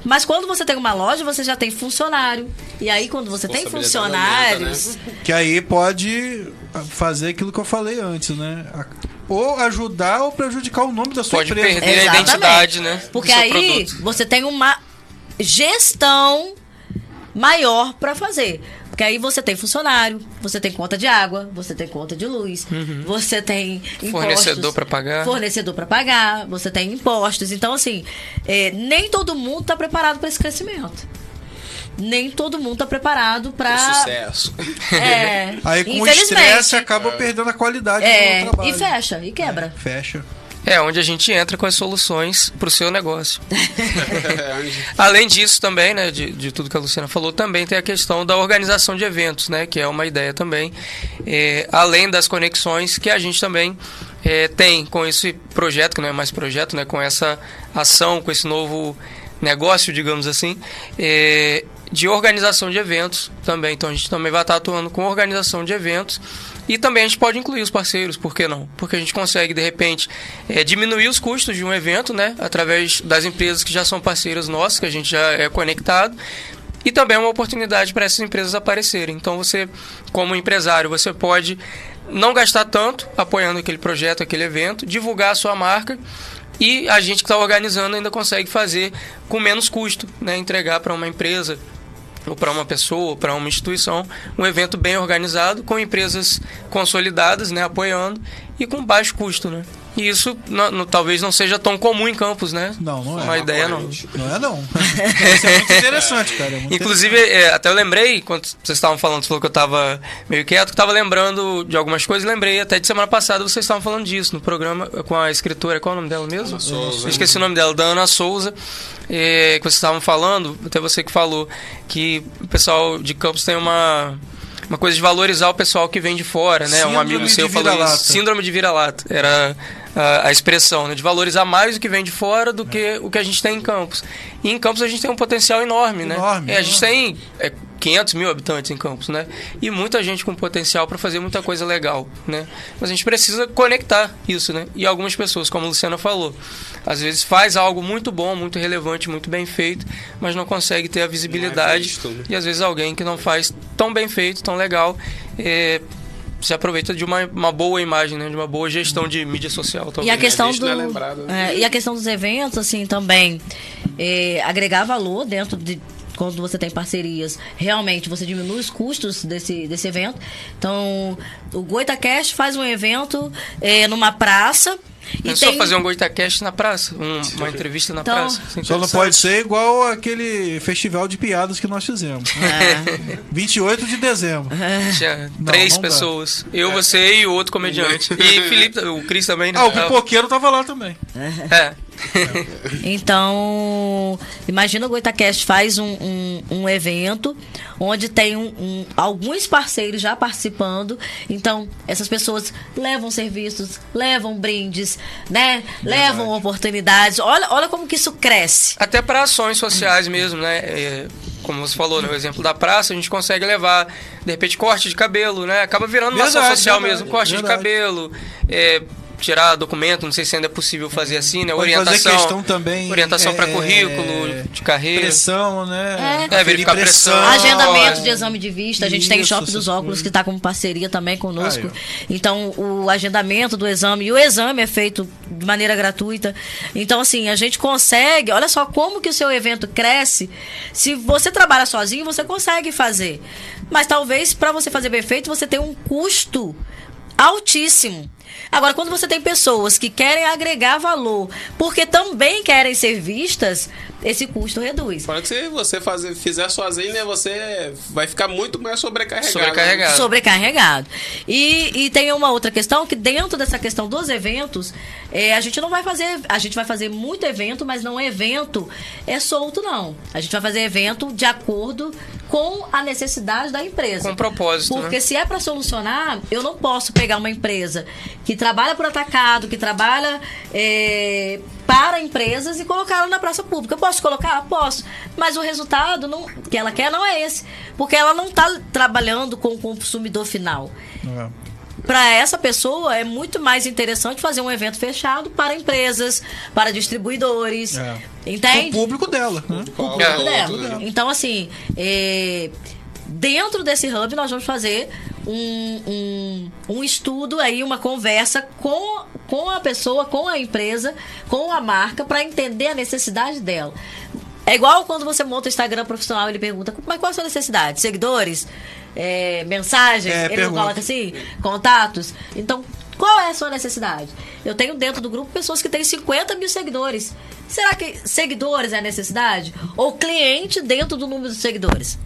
Mas quando você tem uma loja, você já tem funcionário. E aí, quando você tem funcionários. aumenta, Que aí pode fazer aquilo que eu falei antes, né? A- Ou ajudar ou prejudicar o nome da sua Pode empresa. perder a Exatamente. identidade, né? Porque aí produto. você tem uma gestão maior para fazer. Porque aí você tem funcionário, você tem conta de água, você tem conta de luz, você tem impostos, Uhum. Fornecedor pra pagar. Fornecedor para pagar, você tem impostos. Então, assim, é, nem todo mundo está preparado para esse crescimento. Nem todo mundo está preparado para. Sucesso. É, Aí com o estresse acaba perdendo a qualidade É, do trabalho. e fecha, e quebra. Fecha. É onde a gente entra com as soluções para o seu negócio. Além disso também, né, de, de tudo que a Luciana falou, também tem a questão da organização de eventos, né, que é uma ideia também, é, além das conexões que a gente também é, tem com esse projeto, que não é mais projeto, né, com essa ação, com esse novo negócio, digamos assim, é, de organização de eventos também. Então a gente também vai estar atuando com organização de eventos e também a gente pode incluir os parceiros, por que não? Porque a gente consegue, de repente, é, diminuir os custos de um evento, né? Através das empresas que já são parceiras nossas, que a gente já é conectado. E também é uma oportunidade para essas empresas aparecerem. Então você, como empresário, você pode não gastar tanto apoiando aquele projeto, aquele evento, divulgar a sua marca e a gente que está organizando ainda consegue fazer com menos custo, né? Entregar para uma empresa ou para uma pessoa, para uma instituição, um evento bem organizado, com empresas consolidadas, né, apoiando e com baixo custo, né? E isso não- não- talvez não seja tão comum em Campos, né? Não, não é. Uma ideia não. Não é não. Isso é muito interessante, cara. é muito Inclusive, é, até eu lembrei, quando vocês estavam falando, você falou que eu estava meio quieto, que estava lembrando de algumas coisas, lembrei até de semana passada vocês estavam falando disso no programa com a escritora, qual é o nome dela mesmo? Ana Souza. Eu esqueci o nome dela, da Ana Souza, é, que vocês estavam falando, até você que falou, que o pessoal de Campos tem uma. Uma coisa de valorizar o pessoal que vem de fora, né? um Síndrome amigo seu de falou vira-lata. isso. Síndrome de vira-lata. Era a, a expressão, né? De valorizar mais o que vem de fora do que o que a gente tem em Campos. E em Campos a gente tem um potencial enorme, né? Enorme, É, a gente tem é, 500 mil habitantes em Campos, né? E muita gente com potencial para fazer muita coisa legal, né? Mas a gente precisa conectar isso, né? E algumas pessoas, como a Luciana falou, às vezes faz algo muito bom, muito relevante, muito bem feito, mas não consegue ter a visibilidade. visto, né? E às vezes alguém que não faz tão bem feito, tão legal, é, se aproveita de uma, uma boa imagem, né? De uma boa gestão de mídia social. E a questão visto, do é lembrado, né? é, e a questão dos eventos assim também é, agregar valor dentro de quando você tem parcerias, realmente você diminui os custos desse, desse evento. Então, o Goitacast faz um evento é, numa praça e Pensou tem fazer um Goitacast na praça? Um- uma entrevista na Então- praça? Isso é Só não pode ser igual aquele festival de piadas que nós fizemos. É. 28 de dezembro. Tinha Não, três não dá. pessoas. Eu, você e o outro comediante. E Felipe, o Cris também, né? Ah, o pipoqueiro tava lá também. É. Então, imagina o Goitacast faz um, um, um evento onde tem um- um- alguns parceiros já participando. Então, essas pessoas levam serviços, levam brindes, né? Levam oportunidades. Olha, olha como que isso cresce. Até para ações sociais mesmo, né? É, como você falou, né? o exemplo da praça, a gente consegue levar, de repente, corte de cabelo, né? Acaba virando uma ação Verdade, social verdade, mesmo. Corte verdade. de cabelo, é, tirar documento, não sei se ainda é possível fazer assim, né? Pode orientação. fazer questão também. Orientação para é, currículo, de carreira. Pressão, né? É. É, verificar pressão. Ah, Agendamento é. de exame de vista. A gente tem o Isso, Shopping dos Óculos que está como parceria também conosco. Aí, então, o agendamento do exame. E o exame é feito de maneira gratuita. Então, assim, a gente consegue. Olha só como que o seu evento cresce. Se você trabalha sozinho, você consegue fazer. Mas talvez para você fazer bem feito, você tem um custo altíssimo. Agora, quando você tem pessoas que querem agregar valor, porque também querem ser vistas, esse custo reduz. Fora que se você fazer, fizer sozinho, né, você vai ficar muito mais sobrecarregado. Sobrecarregado. sobrecarregado. E, e tem uma outra questão que dentro dessa questão dos eventos, é, a gente não vai fazer, a gente vai fazer muito evento, mas não evento é solto não. A gente vai fazer evento de acordo com a necessidade da empresa. Com propósito, Porque né? se é para solucionar, eu não posso pegar uma empresa que trabalha por atacado, que trabalha é, para empresas e colocá-la na praça pública. Eu posso colocar? Posso. Mas o resultado não, que ela quer não é esse. Porque ela não está trabalhando com o consumidor final. É. Para essa pessoa é muito mais interessante fazer um evento fechado para empresas, para distribuidores. É. Entende? O público dela, né? Qual É, é o dela. outro, né? Então, assim, é, dentro desse hub nós vamos fazer um, um, um estudo aí, uma conversa com, com a pessoa, com a empresa, com a marca, para entender a necessidade dela. É igual quando você monta o Instagram profissional, ele pergunta, mas qual é a sua necessidade? Seguidores? É, mensagens? É, ele pergunta. não coloca assim? Contatos? Então, qual é a sua necessidade? Eu tenho dentro do grupo pessoas que têm 50 mil seguidores. Será que seguidores é a necessidade? Ou cliente dentro do número de seguidores?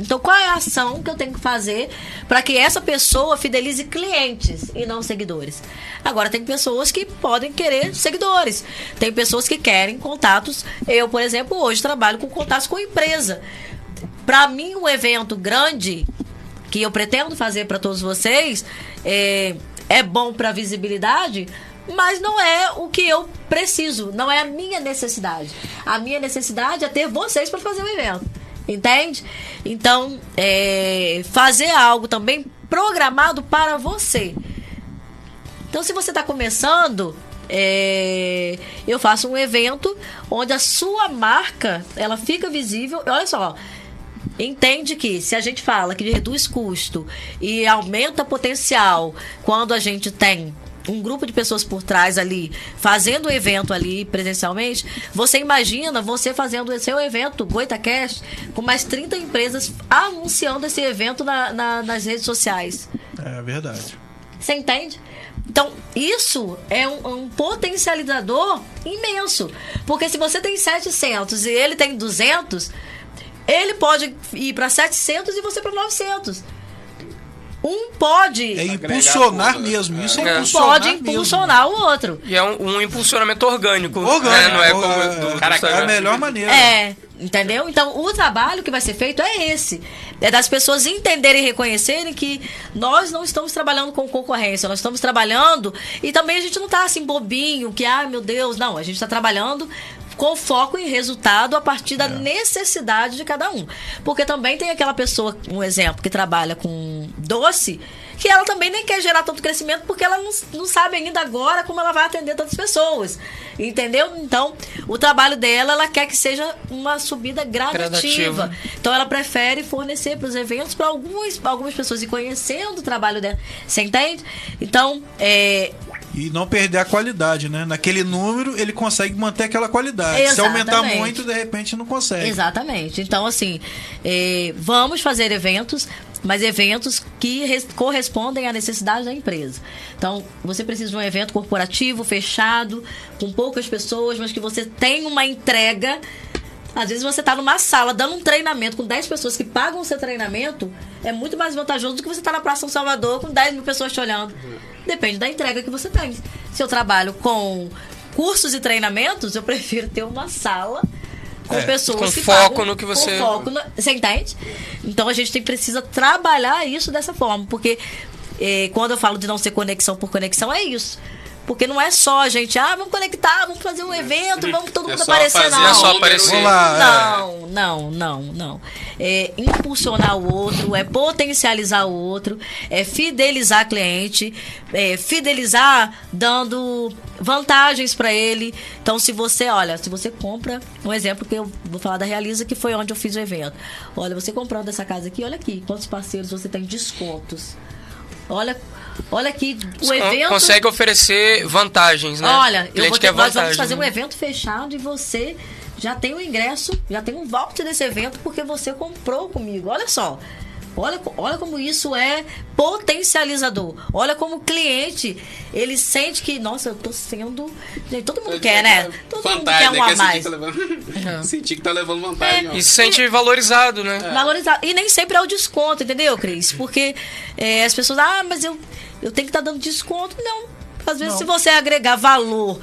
Então, qual é a ação que eu tenho que fazer para que essa pessoa fidelize clientes e não seguidores? Agora, tem pessoas que podem querer seguidores. Tem pessoas que querem contatos. Eu, por exemplo, hoje trabalho com contatos com empresa. Para mim, um evento grande que eu pretendo fazer para todos vocês é, é bom para visibilidade, mas não é o que eu preciso, não é a minha necessidade. A minha necessidade é ter vocês para fazer o evento. Entende? Então, é, fazer algo também programado para você. Então, se você está começando, é, eu faço um evento onde a sua marca ela fica visível. Olha só, entende que se a gente fala que reduz custo e aumenta potencial quando a gente tem um grupo de pessoas por trás ali, fazendo o evento ali presencialmente, você imagina você fazendo o seu evento, GoitaCast, com mais 30 empresas anunciando esse evento na- na- nas redes sociais. É verdade. Você entende? Então, isso é um, um potencializador imenso. Porque se você tem 700 e ele tem 200, ele pode ir para 700 e você para 900. Um pode, É impulsionar tudo, né? mesmo. Isso é, É. impulsionar pode mesmo. impulsionar o outro. E é um, um impulsionamento orgânico. Orgânico. né? Não é como é, do, do Cara, é a melhor maneira. É, entendeu? Então, o trabalho que vai ser feito é esse. É das pessoas entenderem e reconhecerem que nós não estamos trabalhando com concorrência, nós estamos trabalhando e também a gente não está assim bobinho, que, ah, meu Deus, não, a gente está trabalhando com foco em resultado a partir da necessidade de cada um. Porque também tem aquela pessoa, um exemplo, que trabalha com doce, que ela também nem quer gerar tanto crescimento porque ela não, não sabe ainda agora como ela vai atender tantas pessoas. Entendeu? Então, o trabalho dela, ela quer que seja uma subida gradativa. Gradativa. Então, ela prefere fornecer para os eventos para algumas, algumas pessoas e conhecendo o trabalho dela. Você entende? Então, é, E não perder a qualidade, né? Naquele número, ele consegue manter aquela qualidade. Se aumentar Exatamente. muito, de repente não consegue. Exatamente. Então, assim, eh, vamos fazer eventos, mas eventos que res- correspondem à necessidade da empresa. Então, você precisa de um evento corporativo, fechado, com poucas pessoas, mas que você tem uma entrega. Às vezes você está numa sala dando um treinamento com 10 pessoas que pagam o seu treinamento, é muito mais vantajoso do que você estar na Praça São Salvador com 10 mil pessoas te olhando. Depende da entrega que você tem. Se eu trabalho com cursos e treinamentos, eu prefiro ter uma sala com É, pessoas com que foco pagam- no que você- Com foco no- Você entende? Então a gente tem, precisa trabalhar isso dessa forma, porque eh, quando eu falo de não ser conexão por conexão, é isso. Porque não é só a gente, ah, vamos conectar, vamos fazer um evento, vamos todo É mundo só aparecer, fazer não. Não é só aparecer. lá. Não, não, não, não. É impulsionar o outro, é potencializar o outro, é fidelizar cliente, é fidelizar dando vantagens para ele. Então, se você, olha, se você compra, um exemplo que eu vou falar da Realiza, que foi onde eu fiz o evento. Olha, você comprando essa casa aqui, olha aqui, quantos parceiros você tem descontos. Olha, olha aqui, o Con- evento. Consegue oferecer vantagens, né? Olha, O eu vou ter, nós vamos fazer um né? evento fechado e você já tem o ingresso, já tem um voucher desse evento porque você comprou comigo. Olha só. Olha, olha como isso é potencializador. Olha como o cliente, ele sente que, nossa, eu tô sendo. Gente, todo mundo quer, né? Todo mundo quer um né? a sentir mais. que tá levando... sentir que tá levando vantagem. ó. E se sente valorizado, né? Valorizar. E nem sempre é o desconto, entendeu, Cris? Porque é, as pessoas, ah, mas eu, eu tenho que estar dando desconto. Não. Às vezes, Não. se você agregar valor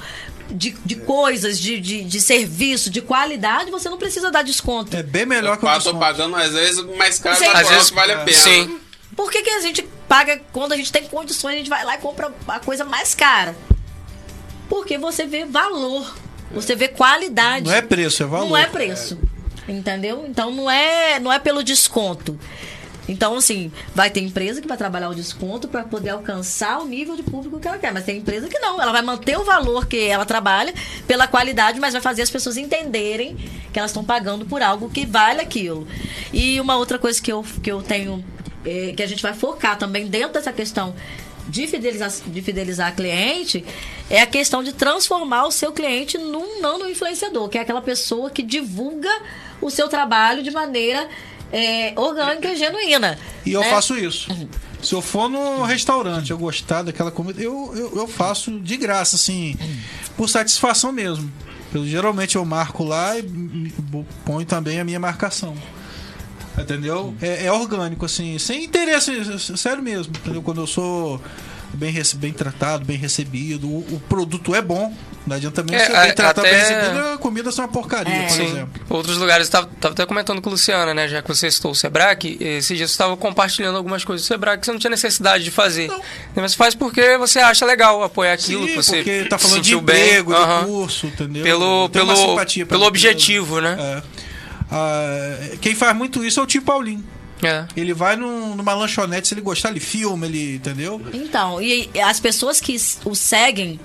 de, de coisas, de, de, de serviço, de qualidade, você não precisa dar desconto. É bem melhor Eu que o desconto. pagando às vezes mais caro, mas Às vezes- vale a pena. Sim. Por que, que a gente paga quando a gente tem condições, a gente vai lá e compra a coisa mais cara? Porque você vê valor, você vê qualidade. Não é preço, é valor. Não é preço. Entendeu? Então não é, não é pelo desconto. Então, assim, vai ter empresa que vai trabalhar o desconto para poder alcançar o nível de público que ela quer. Mas tem empresa que não. Ela vai manter o valor que ela trabalha pela qualidade, mas vai fazer as pessoas entenderem que elas estão pagando por algo que vale aquilo. E uma outra coisa que eu, que eu tenho, eh, que a gente vai focar também dentro dessa questão de fidelizar, de fidelizar cliente é a questão de transformar o seu cliente num nano influenciador, que é aquela pessoa que divulga o seu trabalho de maneira é, orgânica e genuína. E eu né? faço isso. Se eu for no restaurante, eu gostar daquela comida, eu, eu, eu faço de graça, assim, por satisfação mesmo. Eu, geralmente eu marco lá e ponho também a minha marcação. Entendeu? É, é orgânico, assim, sem interesse, sério mesmo. Entendeu? Quando eu sou bem, bem tratado, bem recebido, o, o produto é bom. Não adianta mesmo É, ser bem a- tratado, bem até- recebido, a comida ser uma porcaria, É. por Sim. exemplo. Outros lugares, estava até comentando com a Luciana, né? Já que você citou o Sebrae, esses dias você estava compartilhando algumas coisas do Sebrae que você não tinha necessidade de fazer. Não. Mas você faz porque você acha legal apoiar aquilo, Sim, que você porque tá falando de sentiu bem. emprego, de Aham. curso, entendeu? Pelo, pelo, pelo objetivo, né? É. Ah, quem faz muito isso é o tio Paulinho. É. Ele vai num- numa lanchonete, se ele gostar, ele filma, ele. Entendeu? Então, e as pessoas que o seguem,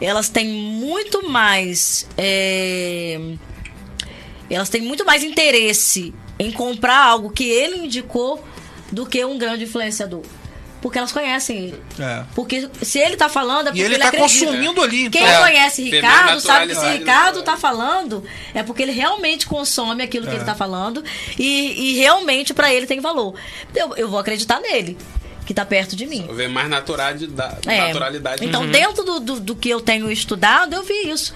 elas têm muito mais. é, elas têm muito mais interesse em comprar algo que ele indicou do que um grande influenciador. Porque elas conhecem ele. É. Porque se ele tá falando, é porque E ele ele tá acredita. consumindo ali, então. Quem É. conhece Ricardo sabe que se naturalidade, Ricardo né? tá falando, é porque ele realmente consome aquilo que É. ele tá falando e, e realmente pra ele tem valor. Eu, eu vou acreditar nele, que tá perto de mim. Ver mais naturalidade. É. naturalidade Então, dentro do, do, do que eu tenho estudado, eu vi isso.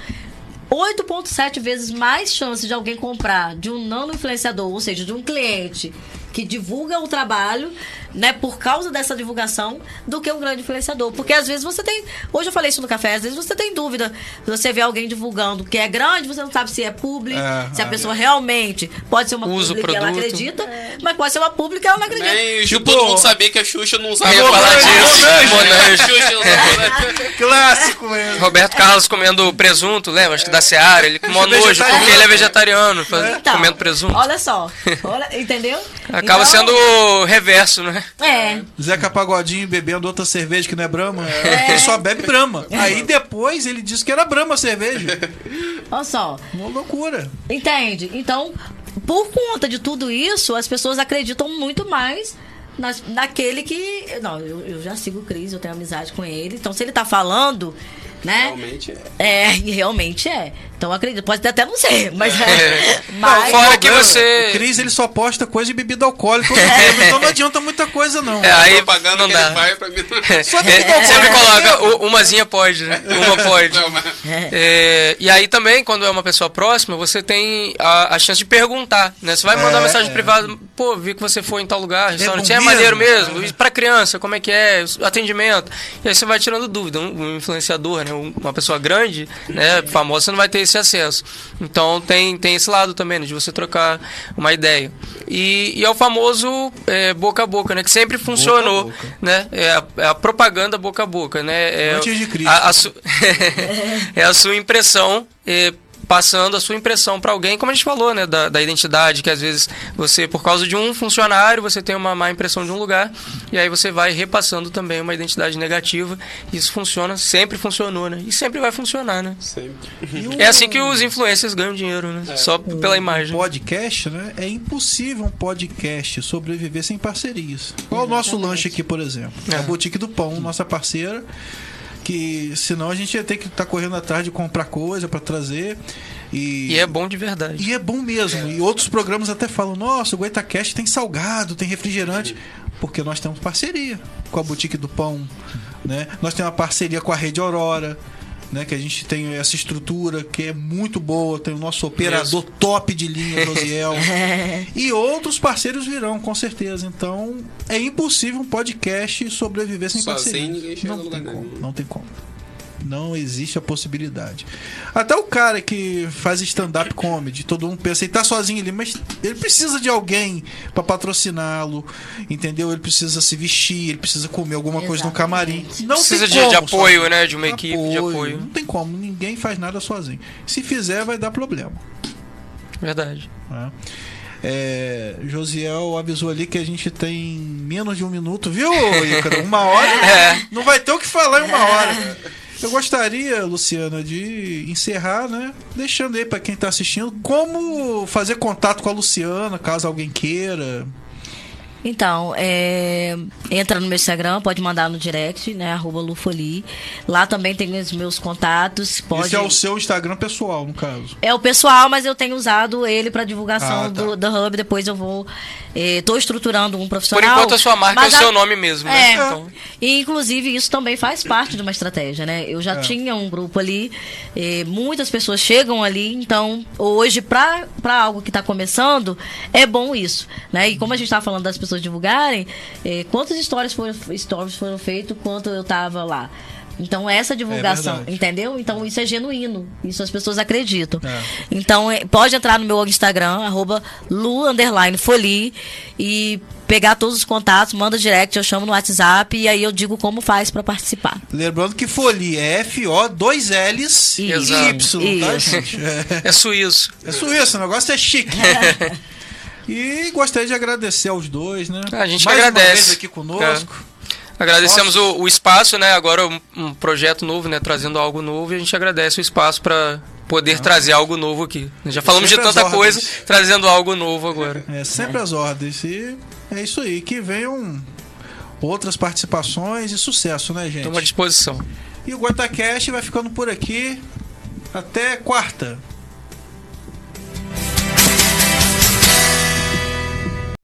8,7 vezes mais chance de alguém comprar de um nano influenciador, ou seja, de um cliente que divulga o trabalho, né, por causa dessa divulgação, do que um grande influenciador. Porque às vezes você tem. Hoje eu falei isso no café, às vezes você tem dúvida. Você vê alguém divulgando que é grande, você não sabe se é público, É, se a é. pessoa realmente pode ser uma Usa pública e ela acredita, mas pode ser uma pública e ela não acredita. Nem Tipo- todo mundo sabia que a Xuxa não usava Eu ia falar disso. Xuxa não usava Monange. Clássico mesmo. Roberto Carlos comendo presunto, lembra? Acho que da Seara. Ele com é nojo, porque ele é vegetariano, faz- Então, comendo presunto. Olha só. Olha, entendeu? Acaba Então, sendo o reverso, né? É. Zeca Pagodinho bebendo outra cerveja que não é Brahma. Ele só bebe Brahma. Aí depois ele disse que era Brahma a cerveja. Olha só. Uma loucura. Entende? Então, por conta de tudo isso, as pessoas acreditam muito mais nas- naquele que. Não, eu, eu já sigo o Cris, eu tenho amizade com ele. Então, se ele tá falando, né? Realmente é. É, e realmente é. Então, acredito. Pode até não ser, mas. é. mas Fora que você- O Cris ele só posta coisa de bebida alcoólica tempo, então não adianta muita coisa, não. É, aí propaganda não que dá. ele faz pra mim. Só É, bebida sempre coloca, "U- umazinha pode, né? Uma pode. Não, mas- É, e aí também, quando é uma pessoa próxima, você tem a, a chance de perguntar, né? Você vai mandar É, uma mensagem é. privada, pô, vi que você foi em tal lugar, restaurante, bom é, maneiro mesmo? mesmo, e pra criança, como é que é, o atendimento. E aí você vai tirando dúvida, um, um influenciador, né? Um- Uma pessoa grande, né, famosa, você não vai ter esse acesso. Então tem, tem esse lado também, né, de você trocar uma ideia. E, e é o famoso é, boca a boca, né? Que sempre funcionou, boca. né? É a, é a propaganda boca a boca, né? É, Antes de Cristo. a- a su- é a sua impressão eh, passando a sua impressão para alguém, como a gente falou, né, da, da identidade, que às vezes você, por causa de um funcionário, você tem uma má impressão de um lugar, e aí você vai repassando também uma identidade negativa. Isso funciona, sempre funcionou, né? E sempre vai funcionar, né? Sempre. É assim que os influencers ganham dinheiro, né? Só pela imagem. podcast, né? É impossível um podcast sobreviver sem parcerias. Qual o nosso lanche aqui, por exemplo? É. A Boutique do Pão, nossa parceira. Que senão a gente ia ter que estar correndo atrás de comprar coisa para trazer. E, E é bom de verdade. e é bom mesmo. E outros programas até falam: nossa, o Goitacast tem salgado, tem refrigerante. Porque nós temos parceria com a Boutique do Pão. Né? Nós temos uma parceria com a Rede Aurora. Né, que a gente tem essa estrutura que é muito boa, tem o nosso operador top de linha, Josiel. e outros parceiros virão, com certeza. Então, é impossível um podcast sobreviver sem Sozinho parceria. não tem como, não tem como. Não existe a possibilidade. Até o cara que faz stand-up comedy, todo mundo pensa, ele tá sozinho ali, mas ele precisa de alguém pra patrociná-lo, entendeu? Ele precisa se vestir, ele precisa comer alguma coisa no camarim. Não Precisa tem de, de como apoio, sozinho. né? De uma equipe de apoio. Não tem como, ninguém faz nada sozinho. Se fizer, vai dar problema. Verdade. né? É, Josiel avisou ali que a gente tem menos de um minuto, viu, Ícaro? Uma hora. É. Não vai ter o que falar em uma hora. Eu gostaria, Luciana, de encerrar, né? Deixando aí pra quem tá assistindo como fazer contato com a Luciana, caso alguém queira. Então, é, entra no meu Instagram, pode mandar no direct, né? Arroba Lufoli. Lá também tem os meus contatos. Pode... Esse é o seu Instagram pessoal, no caso. É o pessoal, mas eu tenho usado ele para divulgação Ah, tá. do, do Hub. Depois eu vou. Estou estruturando um profissional. Por enquanto a sua marca é o a- seu nome mesmo, né? É. Então, E, inclusive, isso também faz parte de uma estratégia, né? Eu já É. tinha um grupo ali, eh, muitas pessoas chegam ali, então, hoje, para algo que está começando, é bom isso, né? E como a gente estava falando das pessoas divulgarem, eh, quantas histórias foram, stories foram feitas quando eu estava lá? Então, essa divulgação, verdade. entendeu? Então, isso é genuíno. Isso as pessoas acreditam. É. Então, eh, pode entrar no meu Instagram, arroba Lu underline Foli, e pegar todos os contatos, manda direct, eu chamo no WhatsApp e aí eu digo como faz para participar. Lembrando que Folie é F-O, dois L's e Isso. Y, tá, gente? É, é suíço. é suíço, o negócio é chique. E gostaria de agradecer aos dois, né? A gente Mais agradece. uma vez aqui conosco. Agradecemos o, o espaço, né? Agora um, um projeto novo, né? Trazendo algo novo e a gente agradece o espaço para poder trazer algo novo aqui. Já falamos de tanta coisa, trazendo algo novo agora. É sempre as ordens. E é isso aí. Que venham outras participações e sucesso, né, gente? Estamos à disposição. E o Guatacast vai ficando por aqui. Até quarta.